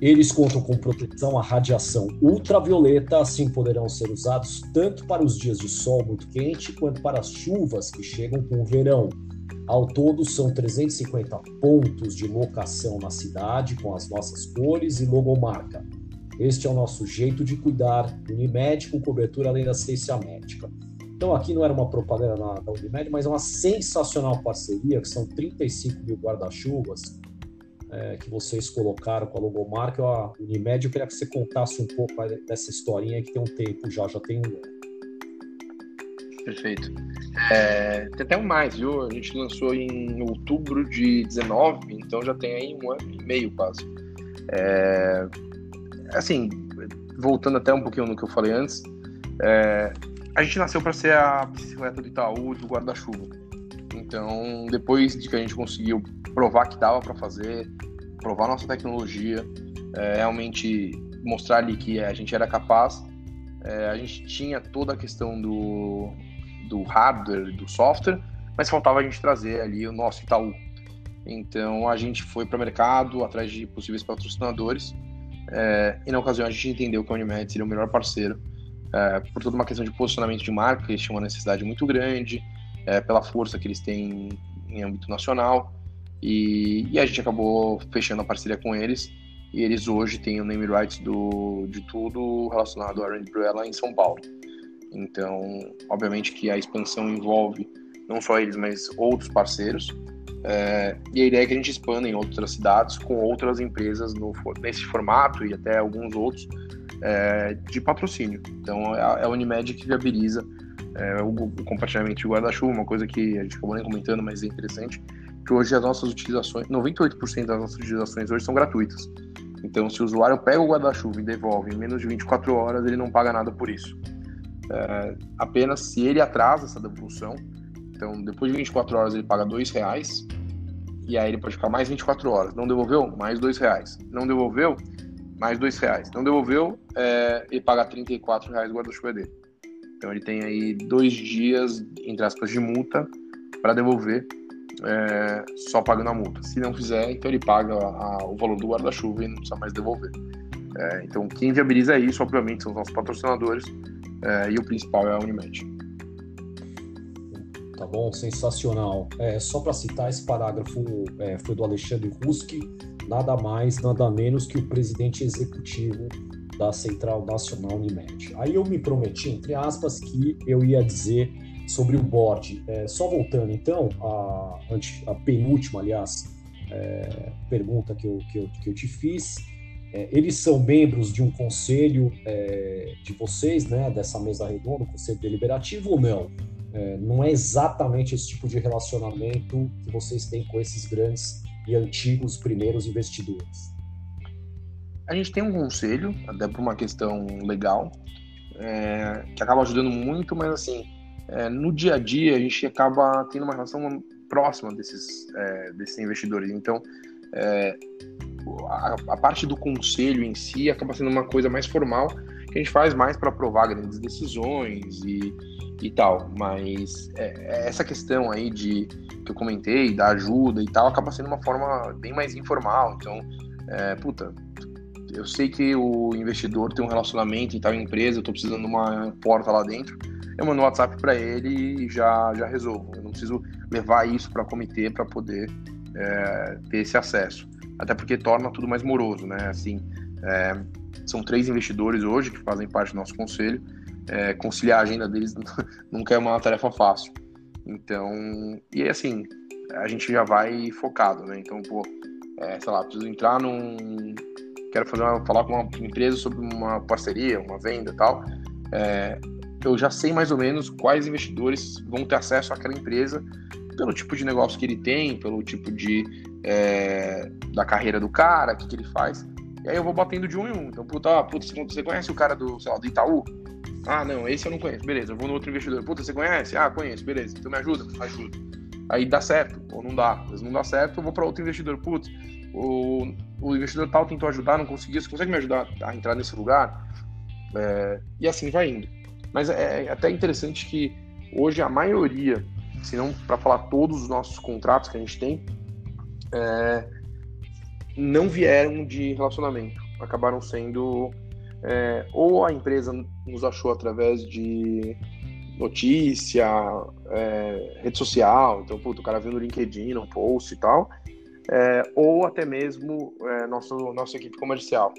Eles contam com proteção à radiação ultravioleta, assim poderão ser usados tanto para os dias de sol muito quente quanto para as chuvas que chegam com o verão. Ao todo, são 350 pontos de locação na cidade, com as nossas cores e logomarca. Este é o nosso jeito de cuidar. Unimed com cobertura além da assistência médica. Então, aqui não era uma propaganda na, da Unimed, mas é uma sensacional parceria, que são 35 mil guarda-chuvas é, que vocês colocaram com a logomarca. A Unimed, eu queria que você contasse um pouco dessa historinha que tem um tempo já, já tem um ano. Perfeito. É, tem até um mais, viu? A gente lançou em outubro de 19, então já tem aí um ano e meio quase. É, assim, voltando até um pouquinho no que eu falei antes, é, a gente nasceu para ser a bicicleta do Itaú do guarda-chuva. Então, depois de que a gente conseguiu provar que dava para fazer, provar nossa tecnologia, é, realmente mostrar ali que a gente era capaz, é, a gente tinha toda a questão do, do hardware, do software, mas faltava a gente trazer ali o nosso Itaú. Então a gente foi para o mercado atrás de possíveis patrocinadores é, e na ocasião a gente entendeu que a Unimed seria o melhor parceiro é, por toda uma questão de posicionamento de marca, eles tinham uma necessidade muito grande, é, pela força que eles têm em âmbito nacional e, e, a gente acabou fechando a parceria com eles e eles hoje têm o name rights do, de tudo relacionado à Randy Bruella em São Paulo. Então, obviamente que a expansão envolve não só eles, mas outros parceiros. É, e a ideia é que a gente expanda em outras cidades com outras empresas no, nesse formato e até alguns outros é, de patrocínio. Então é é a Unimed que viabiliza é, o, o, compartilhamento de guarda-chuva, uma coisa que a gente acabou nem comentando, mas é interessante, que hoje as nossas utilizações, 98% das nossas utilizações hoje são gratuitas. Então, se o usuário pega o guarda-chuva e devolve em menos de 24 horas, ele não paga nada por isso. É, apenas se ele atrasa essa devolução, então, depois de 24 horas, ele paga dois reais. E aí ele pode ficar mais 24 horas. Não devolveu? Mais dois reais. Não devolveu? Mais dois reais. Não devolveu? É, ele paga 34 reais o guarda-chuva dele. Então ele tem aí dois dias, entre aspas, de multa para devolver é, só pagando a multa. Se não fizer, então ele paga a, o valor do guarda-chuva e não precisa mais devolver. É, então quem viabiliza isso, obviamente, são os nossos patrocinadores é, e o principal é a Unimed tá bom? Sensacional. É, só para citar, esse parágrafo é, foi do Alexandre Ruski, nada mais, nada menos que o presidente executivo da Central Nacional Unimed. Aí eu me prometi, entre aspas, que eu ia dizer sobre o board. É, só voltando, então, a, a penúltima, aliás, é, pergunta que eu, que, eu, que eu te fiz. É, eles são membros de um conselho é, de vocês, né, dessa mesa redonda, conselho deliberativo ou não? é, não é exatamente esse tipo de relacionamento que vocês têm com esses grandes e antigos primeiros investidores. A gente tem um conselho, até por uma questão legal, é, que acaba ajudando muito, mas assim, é, no dia a dia a gente acaba tendo uma relação próxima desses, é, desses investidores. Então, a, a, parte do conselho em si acaba sendo uma coisa mais formal, que a gente faz mais para aprovar grandes decisões e, e tal. Mas é, é, essa questão aí de que eu comentei, da ajuda e tal, acaba sendo uma forma bem mais informal. Então, é, puta, eu sei que o investidor tem um relacionamento em tal empresa, eu tô precisando de uma porta lá dentro. Eu mando um WhatsApp para ele e já, já resolvo. Eu não preciso levar isso para comitê para poder é, ter esse acesso. Até porque torna tudo mais moroso, né? Assim, é, são três investidores hoje que fazem parte do nosso conselho é, conciliar a agenda deles nunca é uma tarefa fácil. Então, e assim, a gente já vai focado, né? Então, pô, é, sei lá, preciso entrar num. Quero fazer uma, falar com uma empresa sobre uma parceria, uma venda e tal. É, eu já sei mais ou menos quais investidores vão ter acesso àquela empresa pelo tipo de negócio que ele tem, pelo tipo de é, da carreira do cara, o que, que ele faz. E aí eu vou batendo de um em um. Então, puta, ah, puta, você conhece o cara do, sei lá, do Itaú? Ah, não, esse eu não conheço. Beleza, eu vou no outro investidor. Puta, você conhece? Ah, conheço. Beleza. Então me ajuda? Ajuda. Aí dá certo ou não dá. Mas não dá certo, eu vou para outro investidor. Putz, o, o investidor tal tentou ajudar, não conseguiu. Você consegue me ajudar a entrar nesse lugar? É, e assim vai indo. Mas é, é até interessante que hoje a maioria, se não para falar todos os nossos contratos que a gente tem, é, não vieram de relacionamento. Acabaram sendo é, ou a empresa nos achou através de notícia, é, rede social, então, puto, o cara viu no LinkedIn, no post e tal, é, ou até mesmo é, nossa equipe comercial.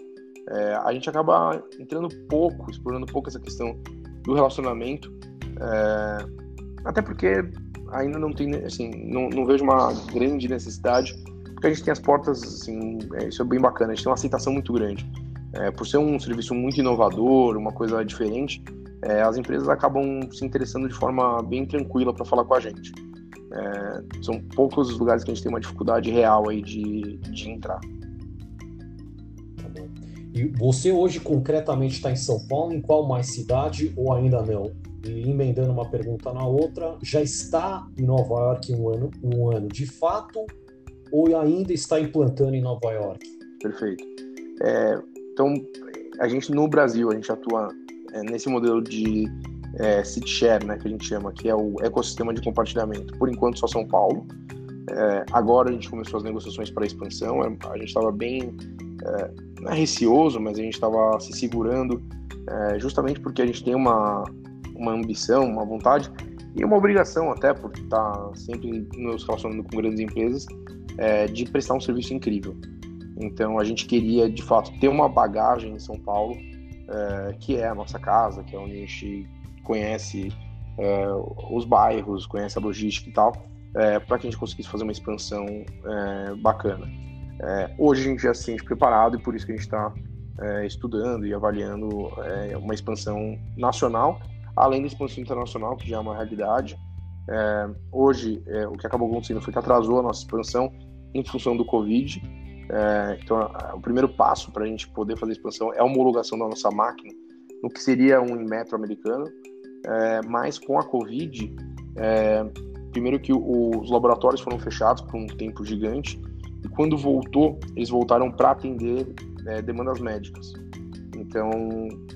É, a gente acaba entrando pouco, explorando pouco essa questão do relacionamento, é, até porque ainda não tem, assim, não, não vejo uma grande necessidade, porque a gente tem as portas, assim, isso é bem bacana, a gente tem uma aceitação muito grande. É, por ser um serviço muito inovador, uma coisa diferente, é, as empresas acabam se interessando de forma bem tranquila para falar com a gente. É, são poucos os lugares que a gente tem uma dificuldade real aí de, de entrar. E você hoje concretamente está em São Paulo, em qual mais cidade ou ainda não? Emendando uma pergunta na outra, já está em Nova York um ano, um ano de fato ou ainda está implantando em Nova York? Perfeito. É, então, a gente no Brasil, a gente atua é, nesse modelo de é, city share, né, que a gente chama, que é o ecossistema de compartilhamento. Por enquanto, só São Paulo. É, agora a gente começou as negociações para a expansão. A gente estava bem, é, não é receoso, mas a gente estava se segurando, é, justamente porque a gente tem uma, uma ambição, uma vontade e uma obrigação até, por estar sempre nos relacionando com grandes empresas, é, de prestar um serviço incrível. Então a gente queria, de fato, ter uma bagagem em São Paulo, é, que é a nossa casa, que é onde a gente conhece é, os bairros, conhece a logística e tal, é, para que a gente conseguisse fazer uma expansão é, bacana. É, hoje a gente já se sente preparado e por isso que a gente está estudando e avaliando uma expansão nacional, além da expansão internacional, que já é uma realidade. hoje, o que acabou acontecendo foi que atrasou a nossa expansão em função do Covid. então, o primeiro passo para a gente poder fazer expansão é a homologação da nossa máquina no que seria um metro americano, é, mas com a Covid, é, primeiro que os laboratórios foram fechados por um tempo gigante, e quando voltou, eles voltaram para atender é, demandas médicas. Então,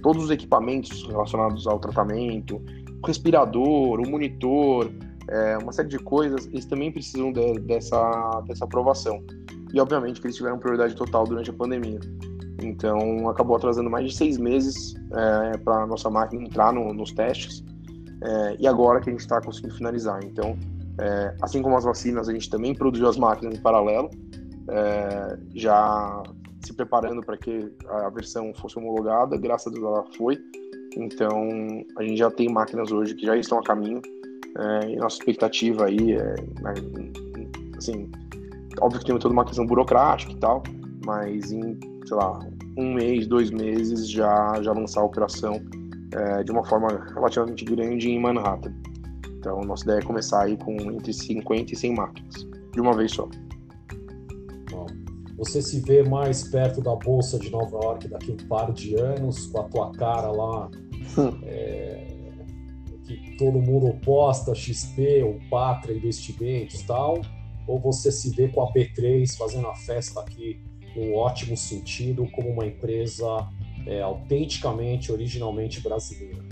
todos os equipamentos relacionados ao tratamento, o respirador, o monitor, é, uma série de coisas, eles também precisam de, dessa, dessa aprovação. E, obviamente, que eles tiveram prioridade total durante a pandemia. Então, acabou atrasando mais de seis meses é, para a nossa máquina entrar no, nos testes. É, e agora que a gente está conseguindo finalizar. Então, é, assim como as vacinas, a gente também produziu as máquinas em paralelo, é, já se preparando para que a versão fosse homologada. Graças a Deus ela foi. Então, a gente já tem máquinas hoje que já estão a caminho. É, e nossa expectativa aí é, né, assim, óbvio que tem toda uma questão burocrática e tal, mas em sei lá, um mês, dois meses já, já lançar a operação é, de uma forma relativamente grande em Manhattan. Então, nossa ideia é começar aí com entre 50 e 100 máquinas, de uma vez só. Você se vê mais perto da Bolsa de Nova York daqui a um par de anos, com a tua cara lá, é, que todo mundo oposta, XP, o Patra Investimentos e tal, ou você se vê com a B3 fazendo a festa aqui no ótimo sentido, como uma empresa é, autenticamente, originalmente brasileira?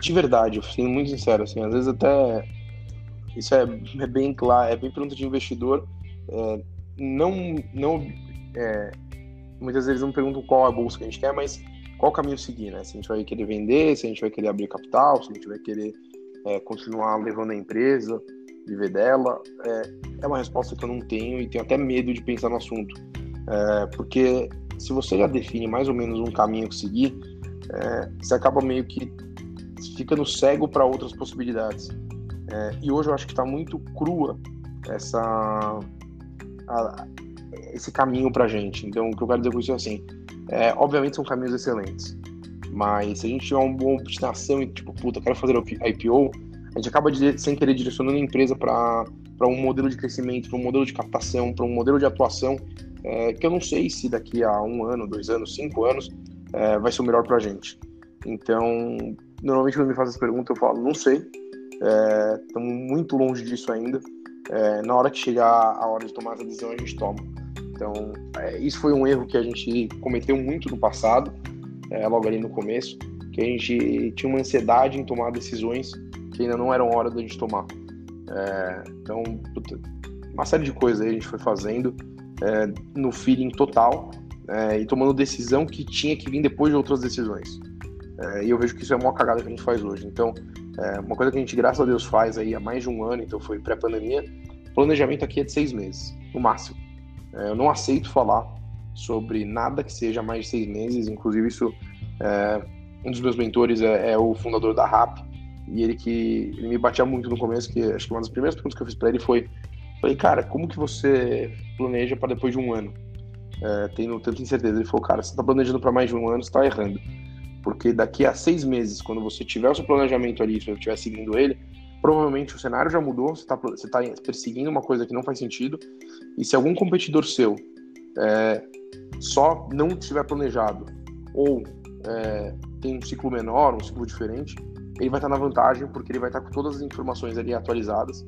De verdade, sendo muito sincero, assim, às vezes até isso é, é bem claro, é bem pergunta de investidor. É, não, não, é, muitas vezes não perguntam qual é a bolsa que a gente quer, mas qual caminho seguir, né? Se a gente vai querer vender, se a gente vai querer abrir capital, se a gente vai querer é, continuar levando a empresa viver dela? É, é uma resposta que eu não tenho e tenho até medo de pensar no assunto. É, porque se você já define mais ou menos um caminho que seguir, é, você acaba meio que ficando cego para outras possibilidades. E hoje eu acho que está muito crua essa, a, esse caminho para gente. Então, o que eu quero dizer com isso é assim: é, obviamente são caminhos excelentes, mas se a gente tiver uma boa obstinação e, tipo, puta, quero fazer IPO, a gente acaba de, sem querer direcionando a empresa para um modelo de crescimento, para um modelo de captação, para um modelo de atuação é, que eu não sei se daqui a um ano, dois anos, cinco anos é, vai ser o melhor para a gente. Então, normalmente quando me fazem essa pergunta eu falo, não sei, estamos é, muito longe disso ainda. É, na hora que chegar a hora de tomar essa decisão, a gente toma. Então, é, isso foi um erro que a gente cometeu muito no passado, é, logo ali no começo, que a gente tinha uma ansiedade em tomar decisões que ainda não eram hora da gente tomar. É, então, puta, uma série de coisas aí a gente foi fazendo é, no feeling total é, e tomando decisão que tinha que vir depois de outras decisões. E eu vejo que isso é uma cagada que a gente faz hoje. Então, é, uma coisa que a gente, graças a Deus, faz aí há mais de um ano, então foi pré-pandemia, planejamento aqui é de seis meses, no máximo. É, eu não aceito falar sobre nada que seja mais de seis meses, inclusive isso, um dos meus mentores é, é o fundador da RAP, e ele que ele me batia muito no começo, que acho que uma das primeiras perguntas que eu fiz para ele foi: falei, cara, como que você planeja para depois de um ano? É, tendo tanta incerteza. Ele falou, cara, você está planejando para mais de um ano, você está errando. Porque daqui a seis meses, quando você tiver o seu planejamento ali, se você estiver seguindo ele, provavelmente o cenário já mudou, você está tá perseguindo uma coisa que não faz sentido. E se algum competidor seu é, só não estiver planejado ou é, tem um ciclo menor, um ciclo diferente, ele vai estar na vantagem porque ele vai estar com todas as informações ali atualizadas,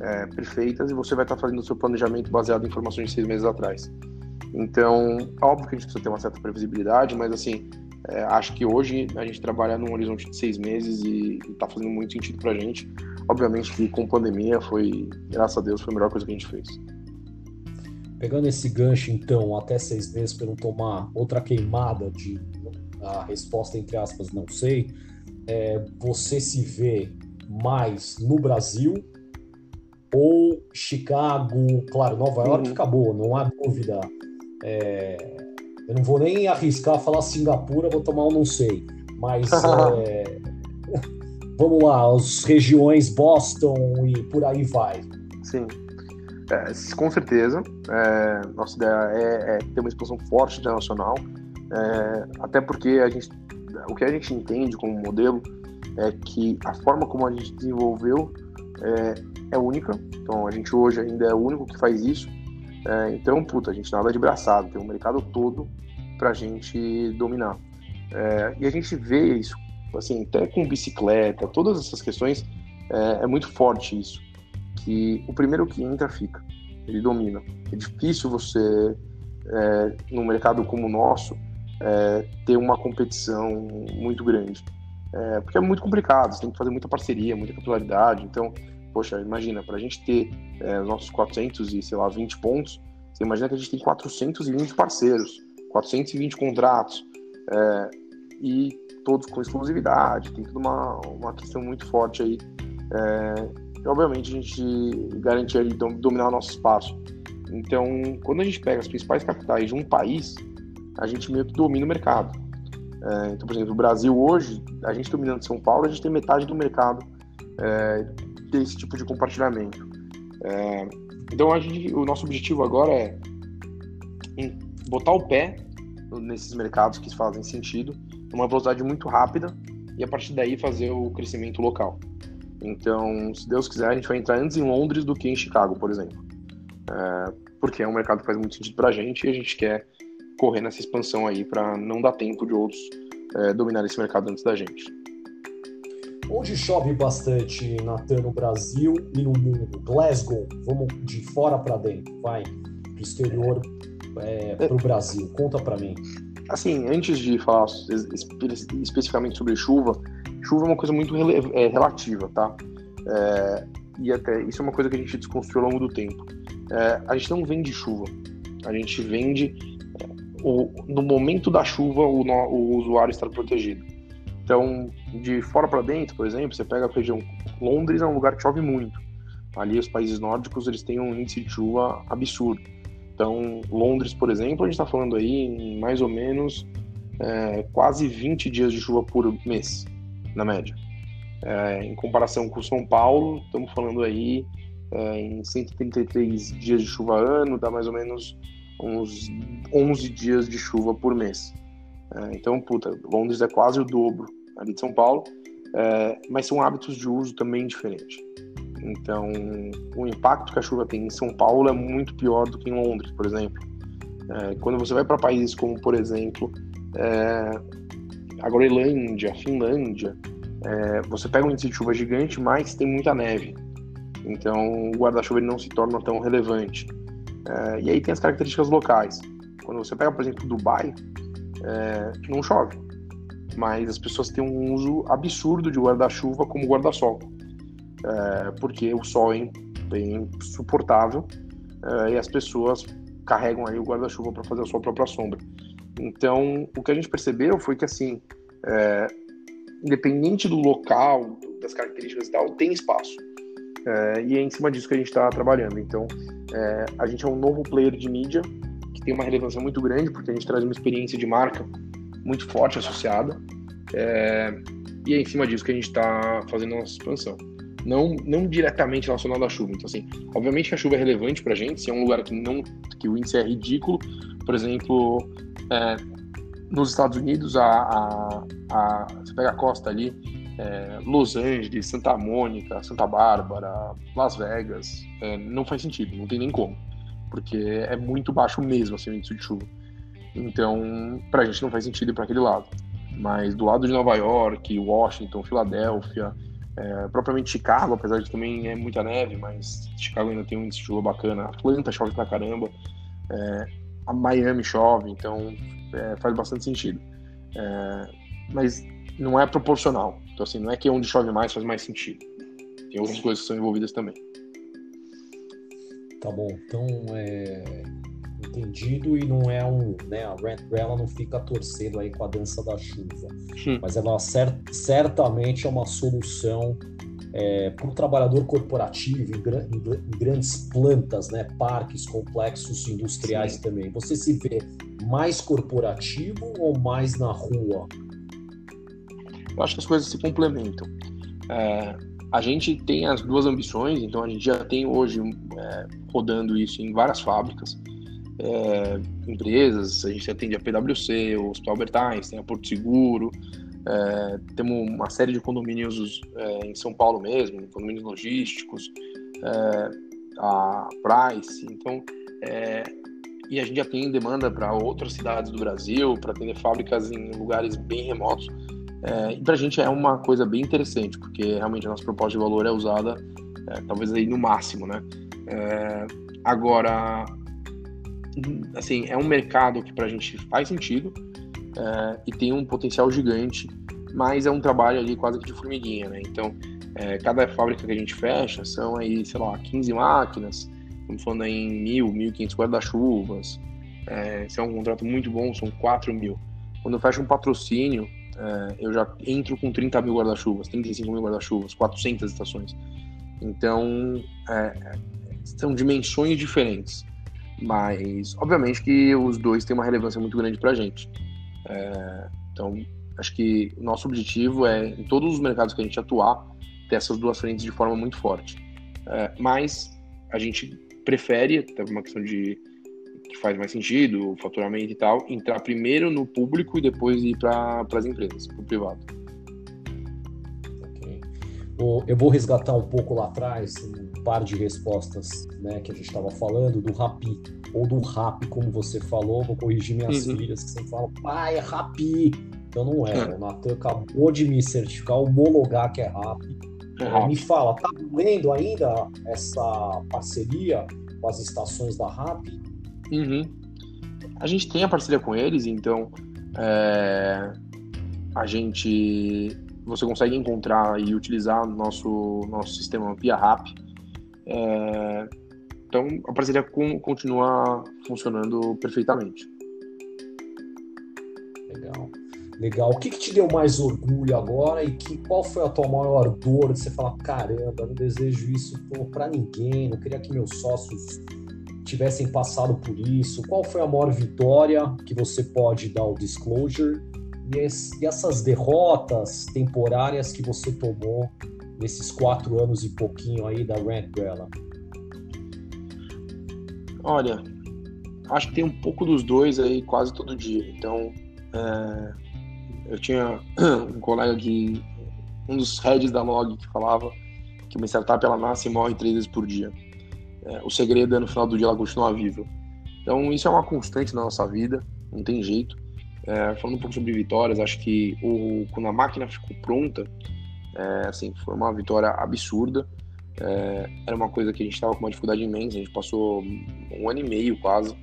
é, perfeitas, e você vai estar fazendo o seu planejamento baseado em informações de seis meses atrás. Então, óbvio que a gente precisa ter uma certa previsibilidade, mas assim, é, acho que hoje a gente trabalha num horizonte de seis meses e está fazendo muito sentido para a gente. Obviamente que com pandemia foi, graças a Deus, foi a melhor coisa que a gente fez. Pegando esse gancho, então, até seis meses para não tomar outra queimada de a resposta, entre aspas, não sei, é, você se vê mais no Brasil ou Chicago, claro, Nova York uhum. acabou, não há dúvida. É, eu não vou nem arriscar falar Singapura, vou tomar um não sei. Mas é, vamos lá, as regiões Boston e por aí vai. Sim. É, com certeza. É, nossa ideia é, é, ter uma expansão forte internacional, é, até porque a gente, o que a gente entende como modelo é que a forma como a gente desenvolveu é, é única. Então a gente hoje ainda é o único que faz isso. É, então, puta, a gente nada de braçado, tem um mercado todo para a gente dominar. É, e a gente vê isso, assim, até com bicicleta, todas essas questões, é, é muito forte isso. Que o primeiro que entra fica, ele domina. É difícil você, é, num mercado como o nosso, é, ter uma competição muito grande. É, porque é muito complicado, você tem que fazer muita parceria, muita capilaridade. Então, poxa, imagina, para a gente ter é, os nossos 400 e, sei lá, 20 pontos, você imagina que a gente tem 420 parceiros, 420 contratos, é, e todos com exclusividade, tem toda uma, uma questão muito forte aí. É, e, obviamente, a gente garantir ali, dominar o nosso espaço. Então, quando a gente pega as principais capitais de um país, a gente meio que domina o mercado. É, então, por exemplo, o Brasil hoje, a gente dominando São Paulo, a gente tem metade do mercado é, desse tipo de compartilhamento. É, então, a gente, o nosso objetivo agora é botar o pé nesses mercados que fazem sentido, numa velocidade muito rápida, e a partir daí fazer o crescimento local. Então, se Deus quiser, a gente vai entrar antes em Londres do que em Chicago, por exemplo. É, porque é um mercado que faz muito sentido para a gente e a gente quer correr nessa expansão aí para não dar tempo de outros é, dominar esse mercado antes da gente. Onde chove bastante, Natan, no Brasil e no mundo? Glasgow, vamos de fora para dentro, vai, do exterior é, para o Brasil. Conta para mim. Assim, antes de falar espe especificamente sobre chuva, chuva é uma coisa muito é, relativa, tá? É, e até isso é uma coisa que a gente desconstruiu ao longo do tempo. É, a gente não vende chuva, a gente vende o, no momento da chuva o, o usuário estar protegido. Então, de fora para dentro, por exemplo, você pega a região Londres é um lugar que chove muito. Ali os países nórdicos eles têm um índice de chuva absurdo. Então, Londres, por exemplo, a gente está falando aí em mais ou menos é, quase 20 dias de chuva por mês, na média. É, em comparação com São Paulo, estamos falando aí é, em 133 dias de chuva ano, dá mais ou menos uns 11 dias de chuva por mês. É, então, puta, Londres é quase o dobro ali de São Paulo, é, mas são hábitos de uso também diferentes. Então, o impacto que a chuva tem em São Paulo é muito pior do que em Londres, por exemplo. É, quando você vai para países como, por exemplo, é, a Groenlândia, a Finlândia, é, você pega um índice de chuva gigante, mas tem muita neve. Então, o guarda-chuva não se torna tão relevante. É, e aí tem as características locais. Quando você pega, por exemplo, Dubai, é, não chove, mas as pessoas têm um uso absurdo de guarda-chuva como guarda-sol é, porque o sol é bem suportável é, e as pessoas carregam aí o guarda-chuva para fazer a sua própria sombra. Então, o que a gente percebeu foi que, assim, é, independente do local, das características e tal, tem espaço. É, e é em cima disso que a gente está trabalhando. Então, é, a gente é um novo player de mídia tem uma relevância muito grande, porque a gente traz uma experiência de marca muito forte associada. É, e é em cima disso que a gente está fazendo a nossa expansão não, não diretamente relacionado à chuva. Então, assim, obviamente que a chuva é relevante para a gente, se é um lugar que, não, que o índice é ridículo, por exemplo, é, nos Estados Unidos, a, a, a, você pega a costa ali, é, Los Angeles, Santa Mônica, Santa Bárbara, Las Vegas, é, não faz sentido, não tem nem como, porque é muito baixo mesmo assim, o índice de chuva. Então, para a gente não faz sentido ir para aquele lado. Mas do lado de Nova York, Washington, Filadélfia, é, propriamente Chicago, apesar de também é muita neve, mas Chicago ainda tem um estilo bacana. Atlanta chove pra caramba. É, a Miami chove, então é, faz bastante sentido. É, mas não é proporcional. Então, assim, não é que onde chove mais faz mais sentido. Tem outras coisas que são envolvidas também. Tá bom. Então, é entendido e não é um, né, a Rent Umbrella não fica torcendo aí com a dança da chuva, hum. mas ela cert, certamente é uma solução é, para o trabalhador corporativo em, em, em, grandes plantas, né, parques, complexos industriais Sim. também. Você se vê mais corporativo ou mais na rua? Eu acho que as coisas se complementam. É, a gente tem as duas ambições, então a gente já tem hoje é, rodando isso em várias fábricas é, empresas, a gente atende a PwC, o Hospital Albert Einstein, a Porto Seguro, é, temos uma série de condomínios é, em São Paulo mesmo, condomínios logísticos, é, a Price, então, é, e a gente já tem demanda para outras cidades do Brasil, para atender fábricas em lugares bem remotos, é, para a gente é uma coisa bem interessante, porque realmente a nossa proposta de valor é usada talvez aí no máximo, né? agora, assim, é um mercado que para a gente faz sentido é, e tem um potencial gigante, mas é um trabalho ali quase que de formiguinha, né? Então, é, cada fábrica que a gente fecha são aí, sei lá, 15 máquinas, estamos falando aí em mil, 1.500 guarda-chuvas. É, se é um contrato muito bom, são 4 mil. Quando eu fecho um patrocínio, é, eu já entro com 30 mil guarda-chuvas, 35 mil guarda-chuvas, 400 estações. Então, é, são dimensões diferentes. Mas, obviamente, que os dois têm uma relevância muito grande para a gente. É, então, acho que o nosso objetivo é, em todos os mercados que a gente atuar, ter essas duas frentes de forma muito forte. É, mas a gente prefere, até uma questão de que faz mais sentido, o faturamento e tal, entrar primeiro no público e depois ir para as empresas, para o privado. Eu vou resgatar um pouco lá atrás um par de respostas né, que a gente estava falando do Rapi, ou do Rap, como você falou. Vou corrigir minhas uhum. filhas que sempre falam, pai, é Rapi. Então não é. é. O Natan acabou de me certificar, homologar que é Rap. É, me fala, tá doendo ainda essa parceria com as estações da Rap? Uhum. A gente tem a parceria com eles, então é, a gente você consegue encontrar e utilizar nosso nosso sistema via RAP. É, então a parceria com, continua funcionando perfeitamente. Legal. Legal. O que, que, te deu mais orgulho agora e que, qual foi a tua maior dor de você falar, caramba, não desejo isso para ninguém, não queria que meus sócios tivessem passado por isso? Qual foi a maior vitória que você pode dar o disclosure e, esse, e essas derrotas temporárias que você tomou nesses quatro anos e pouquinho aí da Rent Umbrella? Olha, acho que tem um pouco dos dois aí quase todo dia. Então, é, eu tinha um colega que, um dos heads da log que falava que uma startup ela nasce e morre três vezes por dia. É, o segredo é no final do dia ela continuar viva. Então, isso é uma constante na nossa vida, não tem jeito. É, falando um pouco sobre vitórias, acho que o, quando a máquina ficou pronta, é, assim, foi uma vitória absurda. É, era uma coisa que a gente estava com uma dificuldade imensa, a gente passou um ano e meio quase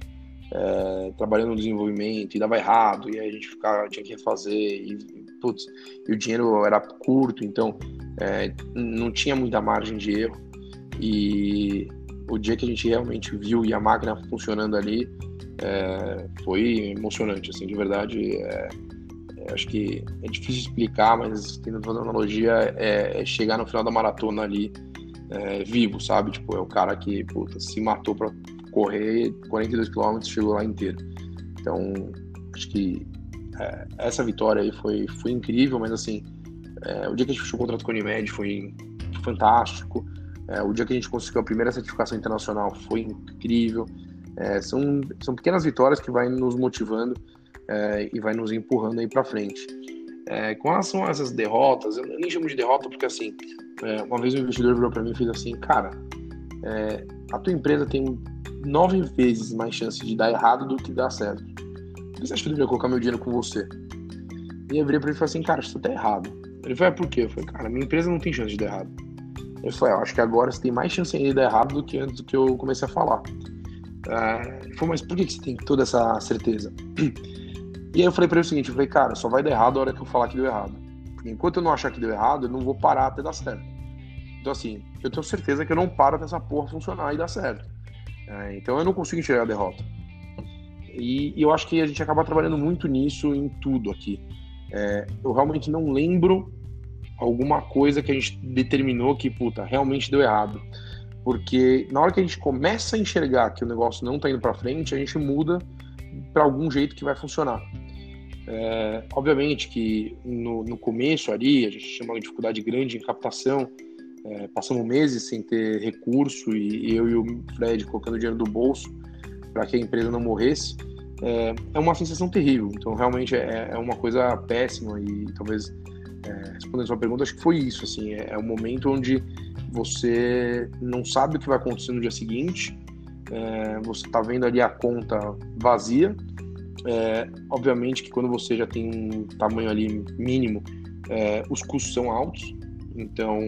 é, trabalhando no desenvolvimento e dava errado, e aí a gente ficava, tinha que refazer, e, putz, e o dinheiro era curto, então é, não tinha muita margem de erro. E o dia que a gente realmente viu e a máquina funcionando ali, é, foi emocionante, assim, de verdade. É, é, acho que é difícil explicar, mas fazer uma analogia, é, é, chegar no final da maratona ali é, vivo, sabe? Tipo, é o cara que puta, se matou para correr 42 km chegou lá inteiro. Então, acho que essa vitória aí foi, foi incrível, mas assim, o dia que a gente fechou o contrato com a Unimed foi fantástico. O dia que a gente conseguiu a primeira certificação internacional foi incrível. É, são, são pequenas vitórias que vai nos motivando é, e vai nos empurrando aí para frente. É, com relação a essas derrotas, eu nem chamo de derrota porque assim, é, uma vez um investidor virou para mim e fez assim, cara, é, a tua empresa tem nove vezes mais chance de dar errado do que dar certo. que você acha que eu deveria colocar meu dinheiro com você? E eu virei pra ele e falei assim, cara, isso tá errado. Ele falou, é por quê? Eu falei, cara, minha empresa não tem chance de dar errado. Ele falou, é, eu acho que agora você tem mais chance de dar errado do que antes do que eu comecei a falar. É, ele falou, mas por que você tem toda essa certeza? E aí eu falei pra ele o seguinte, eu falei, cara, só vai dar errado a hora que eu falar que deu errado. Porque enquanto eu não achar que deu errado, eu não vou parar até dar certo. Então assim, eu tenho certeza que eu não paro até essa porra funcionar e dar certo. É, então eu não consigo enxergar a derrota. E, e, eu acho que a gente acaba trabalhando muito nisso em tudo aqui. É, eu realmente não lembro alguma coisa que a gente determinou que, puta, realmente deu errado. Porque na hora que a gente começa a enxergar que o negócio não está indo para frente, a gente muda para algum jeito que vai funcionar. É, obviamente que no, no, começo ali, a gente tinha uma dificuldade grande em captação, é, passamos meses sem ter recurso e, e eu e o Fred colocando dinheiro do bolso para que a empresa não morresse, é, é, uma sensação terrível. Então, realmente é, é uma coisa péssima e talvez é, respondendo a sua pergunta, acho que foi isso. Assim, é, é um momento onde você não sabe o que vai acontecer no dia seguinte, é, você está vendo ali a conta vazia. É, obviamente que quando você já tem um tamanho ali mínimo, é, os custos são altos. Então,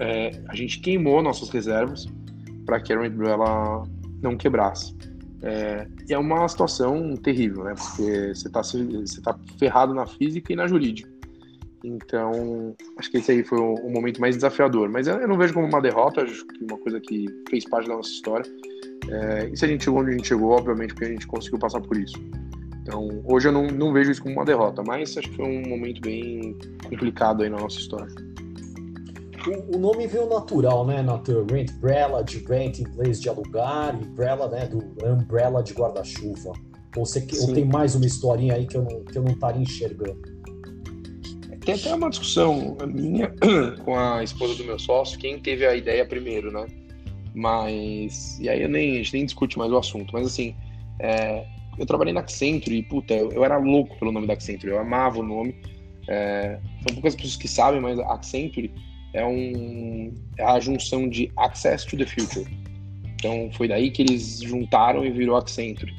é, a gente queimou nossas reservas para que a Umbrella não quebrasse. É, é uma situação terrível, né? Porque você está você tá ferrado na física e na jurídica. Então, acho que esse aí foi o, o, momento mais desafiador. Mas eu não vejo como uma derrota, acho que uma coisa que fez parte da nossa história. É, e se a gente chegou onde a gente chegou, obviamente, porque a gente conseguiu passar por isso. Então, hoje eu não, não vejo isso como uma derrota, mas acho que foi um momento bem complicado aí na nossa história. O, o nome veio natural, né, Nathan? Rent Umbrella, de rent em inglês de alugar, e umbrella, né, do umbrella de guarda-chuva. Ou, você, ou tem mais uma historinha aí que eu não, que eu não estaria enxergando? Tem até uma discussão minha com a esposa do meu sócio, quem teve a ideia primeiro, né? Mas. E aí eu nem, a gente nem discute mais o assunto. Mas assim, é, eu trabalhei na Accenture e, puta, eu, eu, era louco pelo nome da Accenture, eu amava o nome. É, são poucas pessoas que sabem, mas a Accenture é, um, é a junção de Access to the Future. Então foi daí que eles juntaram e virou Accenture.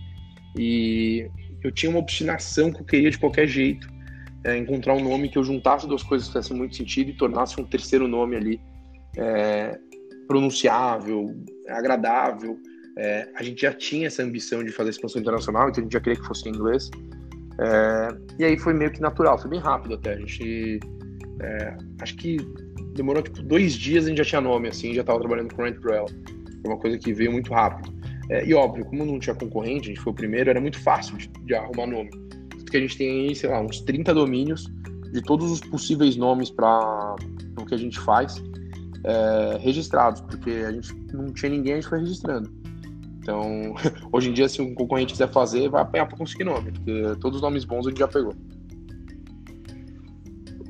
E eu tinha uma obstinação que eu queria de qualquer jeito é, encontrar um nome que eu juntasse duas coisas que fizessem muito sentido e tornasse um terceiro nome ali é, pronunciável, agradável. É, a gente já tinha essa ambição de fazer expansão internacional, então a gente já queria que fosse em inglês. É, e aí foi meio que natural, foi bem rápido até. A gente. É, acho que demorou tipo dois dias a gente já tinha nome, assim, já estava trabalhando com Rent Umbrella. Foi uma coisa que veio muito rápido. É, e óbvio, como não tinha concorrente, a gente foi o primeiro, era muito fácil de, de arrumar nome que a gente tem sei lá, uns 30 domínios de todos os possíveis nomes para o que a gente faz é, registrados, porque a gente não tinha ninguém, a gente foi registrando. Então, hoje em dia, se um concorrente quiser fazer, vai apanhar para conseguir nome, porque todos os nomes bons a gente já pegou.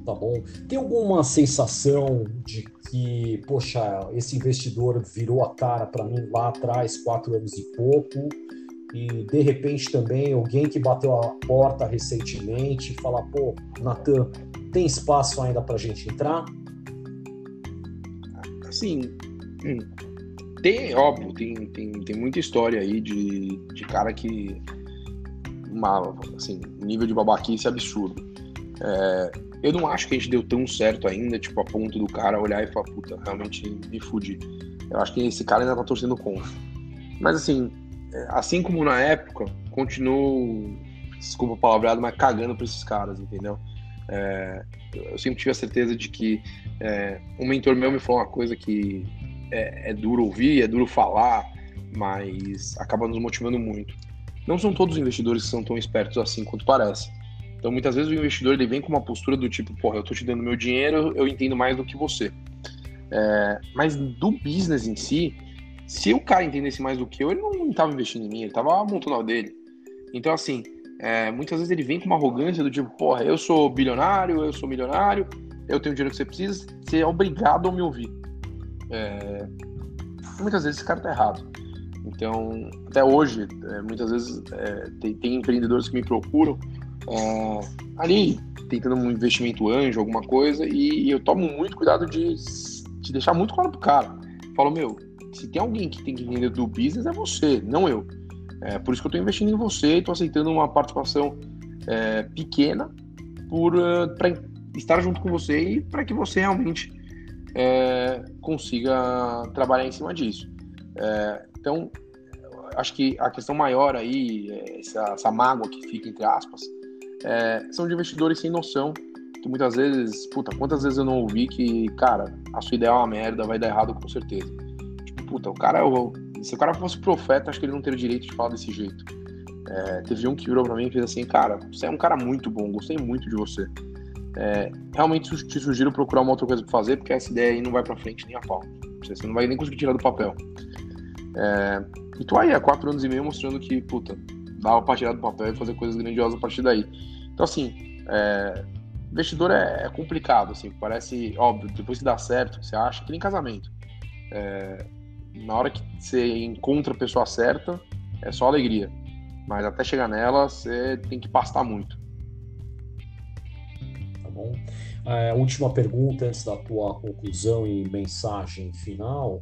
Tá bom. Tem alguma sensação de que, poxa, esse investidor virou a cara para mim lá atrás, quatro anos e pouco, e de repente também alguém que bateu a porta recentemente fala, pô, Natan, tem espaço ainda para a gente entrar? Assim, hum, tem, óbvio, tem, tem, tem muita história aí de, de cara que uma, assim, nível de babaquice absurdo. É, eu não acho que a gente deu tão certo ainda, tipo, a ponto do cara olhar e falar, puta, realmente me fudi. Eu acho que esse cara ainda tá torcendo contra. Mas assim, assim como na época, continuo, desculpa o palavreado, mas cagando para esses caras, entendeu? É, eu sempre tive a certeza de que é, um mentor meu me falou uma coisa que é, é, duro ouvir, é duro falar, mas acaba nos motivando muito. Não são todos os investidores que são tão espertos assim quanto parece. Então, muitas vezes o investidor ele vem com uma postura do tipo, porra, eu tô te dando meu dinheiro, eu entendo mais do que você. É, mas do business em si, se o cara entendesse mais do que eu, ele não estava investindo em mim, ele estava montando o dele. Então, assim, é, muitas vezes ele vem com uma arrogância do tipo, porra, eu sou bilionário, eu sou milionário, eu tenho o dinheiro que você precisa, você é obrigado a me ouvir. É, muitas vezes esse cara tá errado. Então, até hoje, é, muitas vezes é, tem, tem, empreendedores que me procuram é, ali, tentando um investimento anjo, alguma coisa, e, e eu tomo muito cuidado de, de deixar muito claro pro cara. Falo, meu, se tem alguém que tem que entender do business, é você, não eu. É, por isso que eu estou investindo em você e estou aceitando uma participação é, pequena para uh, estar junto com você e para que você realmente é, consiga trabalhar em cima disso. É, então, acho que a questão maior aí, é, essa, essa mágoa que fica entre aspas, é, são de investidores sem noção, que muitas vezes, puta, quantas vezes eu não ouvi que, cara, a sua ideia é uma merda, vai dar errado com certeza. Puta, o cara, se o cara fosse profeta, acho que ele não teria o direito de falar desse jeito. É, teve um que virou pra mim e fez assim, cara, você é um cara muito bom, gostei muito de você. É, realmente te sugiro procurar uma outra coisa pra fazer, porque essa ideia aí não vai pra frente nem a pau. Você não vai nem conseguir tirar do papel. É, e tu aí, há quatro anos e meio mostrando que, puta, dava pra tirar do papel e fazer coisas grandiosas a partir daí. Então, assim, é, investidor é, é, complicado, assim, parece óbvio, depois que dá certo, você acha que nem casamento. É, na hora que você encontra a pessoa certa, é só alegria. Mas até chegar nela, você tem que pastar muito. Tá bom. É, última pergunta antes da tua conclusão e mensagem final.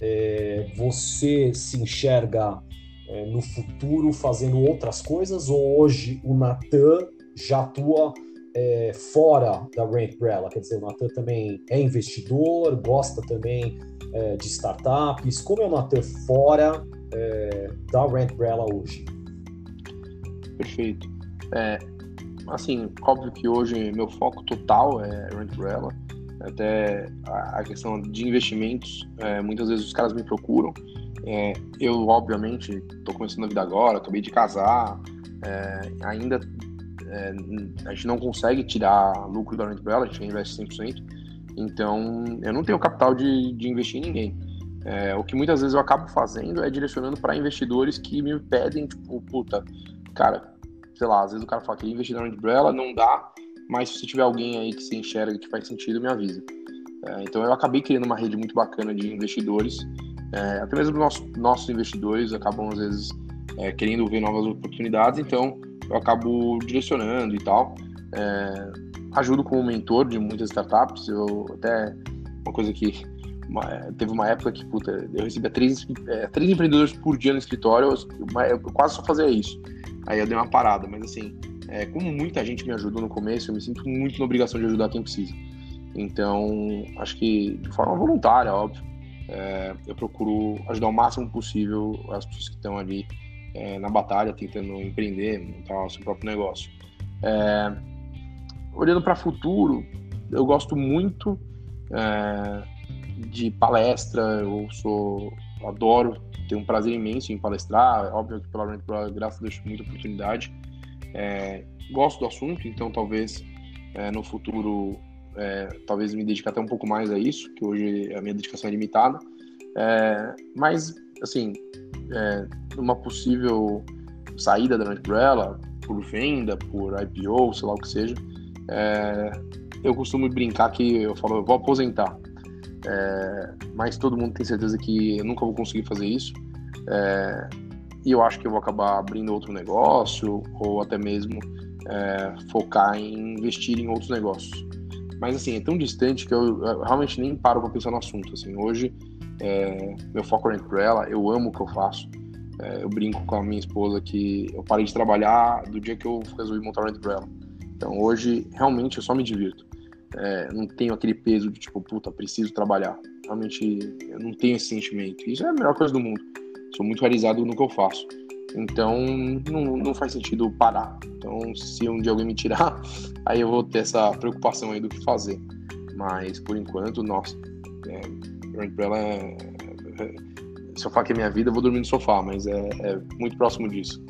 É, você se enxerga é, no futuro fazendo outras coisas ou hoje o Natan já atua é, fora da Rent Umbrella? Quer dizer, o Natan também é investidor, gosta também é, de startups. Como é Natan fora é, da Rent Umbrella hoje? Perfeito. É, assim, óbvio que hoje meu foco total é Rent Umbrella. Até a questão de investimentos, é, muitas vezes os caras me procuram. É, eu, obviamente, estou começando a vida agora, acabei de casar, é, ainda é, a gente não consegue tirar lucro da Rent Umbrella, a gente investe 100%, então eu não tenho capital de, de investir em ninguém. É, o que muitas vezes eu acabo fazendo é direcionando para investidores que me pedem, tipo, puta, cara, sei lá, às vezes o cara fala que investir na Umbrella não dá, mas se tiver alguém aí que se enxerga que faz sentido, me avisa. É, então eu acabei criando uma rede muito bacana de investidores, é, até mesmo nossos, nossos investidores acabam às vezes é, querendo ver novas oportunidades, então eu acabo direcionando e tal. É, ajudo como mentor de muitas startups. Eu até uma coisa que uma, teve uma época que puta, eu recebia três, é, três empreendedores por dia no escritório, eu, eu, quase só fazia isso. Aí eu dei uma parada, mas assim, é, como muita gente me ajudou no começo, eu me sinto muito na obrigação de ajudar quem precisa. Então, acho que de forma voluntária, óbvio, é, eu procuro ajudar o máximo possível as pessoas que estão ali é, na batalha, tentando empreender, montar o seu próprio negócio. É, olhando para o futuro, eu gosto muito é, de palestra, eu sou, adoro, tenho um prazer imenso em palestrar, é óbvio que pela, pela graça deixo muita oportunidade. É, gosto do assunto, então talvez é, no futuro é, talvez me dedique até um pouco mais a isso, que hoje a minha dedicação é limitada. É, mas, assim, uma possível saída da Umbrella, por venda, por IPO, sei lá o que seja, é, eu costumo brincar que eu falo, eu vou aposentar. É, mas todo mundo tem certeza que eu nunca vou conseguir fazer isso. É, e eu acho que eu vou acabar abrindo outro negócio ou até mesmo é, focar em investir em outros negócios. Mas assim, é tão distante que eu, eu realmente nem paro para pensar no assunto. Assim, hoje é, meu foco é Umbrella, eu amo o que eu faço. É, eu brinco com a minha esposa que eu parei de trabalhar do dia que eu resolvi montar o Umbrella. Então hoje realmente eu só me divirto. É, não tenho aquele peso de tipo, puta, preciso trabalhar. Realmente eu não tenho esse sentimento. Isso é a melhor coisa do mundo. Sou muito realizado no que eu faço. Então não, não faz sentido parar. Então se um dia alguém me tirar, aí eu vou ter essa preocupação aí do que fazer. Mas por enquanto, nossa, é, Umbrella é, é, se eu falar que é minha vida, eu vou dormir no sofá, mas é, é muito próximo disso.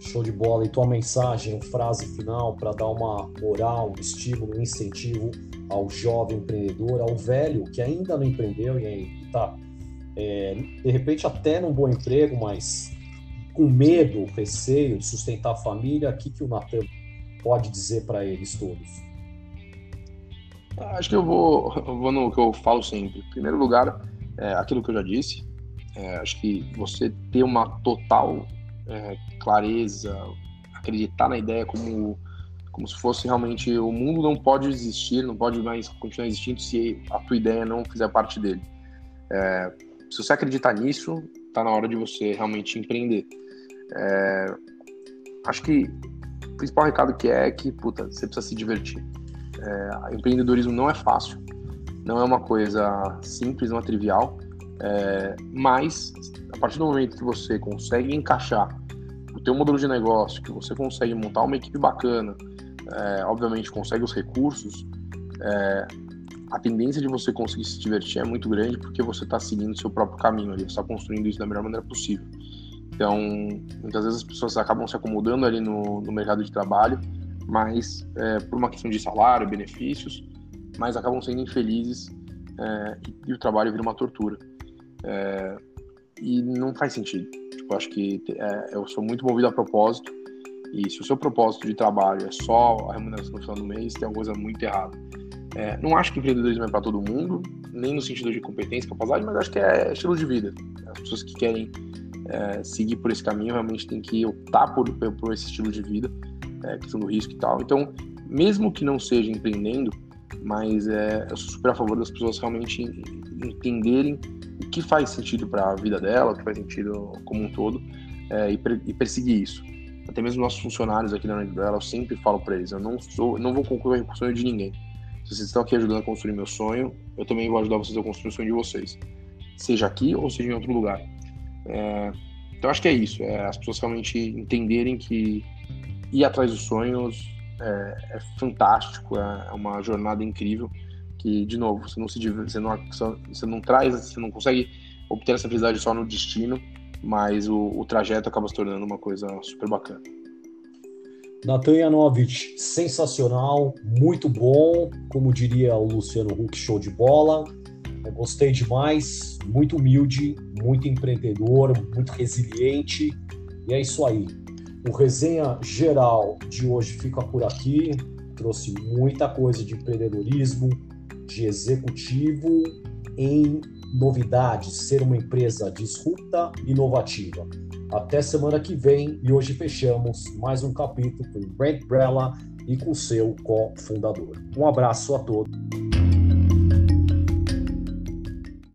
Show de bola. E tua mensagem, frase final para dar uma moral, um estímulo, um incentivo ao jovem empreendedor, ao velho que ainda não empreendeu e está, é, de repente, até num bom emprego, mas com medo, receio de sustentar a família, o que, que o Natan pode dizer para eles todos? Acho que eu vou, eu vou no que eu falo sempre. Em primeiro lugar, é, aquilo que eu já disse. É, acho que você ter uma total é, clareza, acreditar na ideia como, como se fosse realmente o mundo não pode existir, não pode mais continuar existindo se a tua ideia não fizer parte dele. É, se você acreditar nisso, tá na hora de você realmente empreender. É, acho que o principal recado que é, é que, puta, você precisa se divertir. É, empreendedorismo não é fácil, não é uma coisa simples, não é trivial, é, mas a partir do momento que você consegue encaixar o teu modelo de negócio, que você consegue montar uma equipe bacana, é, obviamente consegue os recursos, é, a tendência de você conseguir se divertir é muito grande porque você está seguindo o seu próprio caminho ali, você está construindo isso da melhor maneira possível. Então, muitas vezes as pessoas acabam se acomodando ali no, no mercado de trabalho, mas é, por uma questão de salário, benefícios, mas acabam sendo infelizes é, e, e, o trabalho vira uma tortura. É, e não faz sentido. Tipo, acho que é, eu sou muito movido a propósito, e se o seu propósito de trabalho é só a remuneração no final do mês, tem alguma coisa muito errada. É, não acho que empreendedorismo é para todo mundo, nem no sentido de competência, capacidade, mas acho que é estilo de vida. As pessoas que querem é, seguir por esse caminho realmente têm que optar por, por esse estilo de vida, é, questão do risco e tal. Então, mesmo que não seja empreendendo, mas é, eu sou super a favor das pessoas realmente entenderem que faz sentido para a vida dela, o que faz sentido como um todo, é, e, e perseguir isso até mesmo nossos funcionários aqui na Unidela, eu sempre falo para eles, eu não sou, não vou concorrer o sonho de ninguém. Se vocês estão aqui ajudando a construir meu sonho, eu também vou ajudar vocês a construir o sonho de vocês. Seja aqui ou seja em outro lugar. É, então acho que é isso. É as pessoas realmente entenderem que ir atrás dos sonhos é, é fantástico, é, é uma jornada incrível. Que, de novo, você não se você não, você não traz, você não consegue obter essa felicidade só no destino, mas o, o trajeto acaba se tornando uma coisa super bacana. Natan Janovic, sensacional, muito bom, como diria o Luciano Huck, show de bola. Eu gostei demais, muito humilde, muito empreendedor, muito resiliente. E é isso aí. O resenha geral de hoje fica por aqui. Trouxe muita coisa de empreendedorismo, de executivo em novidades, ser uma empresa disrupta, inovativa. Até semana que vem e hoje fechamos mais um capítulo com Brent Brella e com seu co-fundador. Um abraço a todos.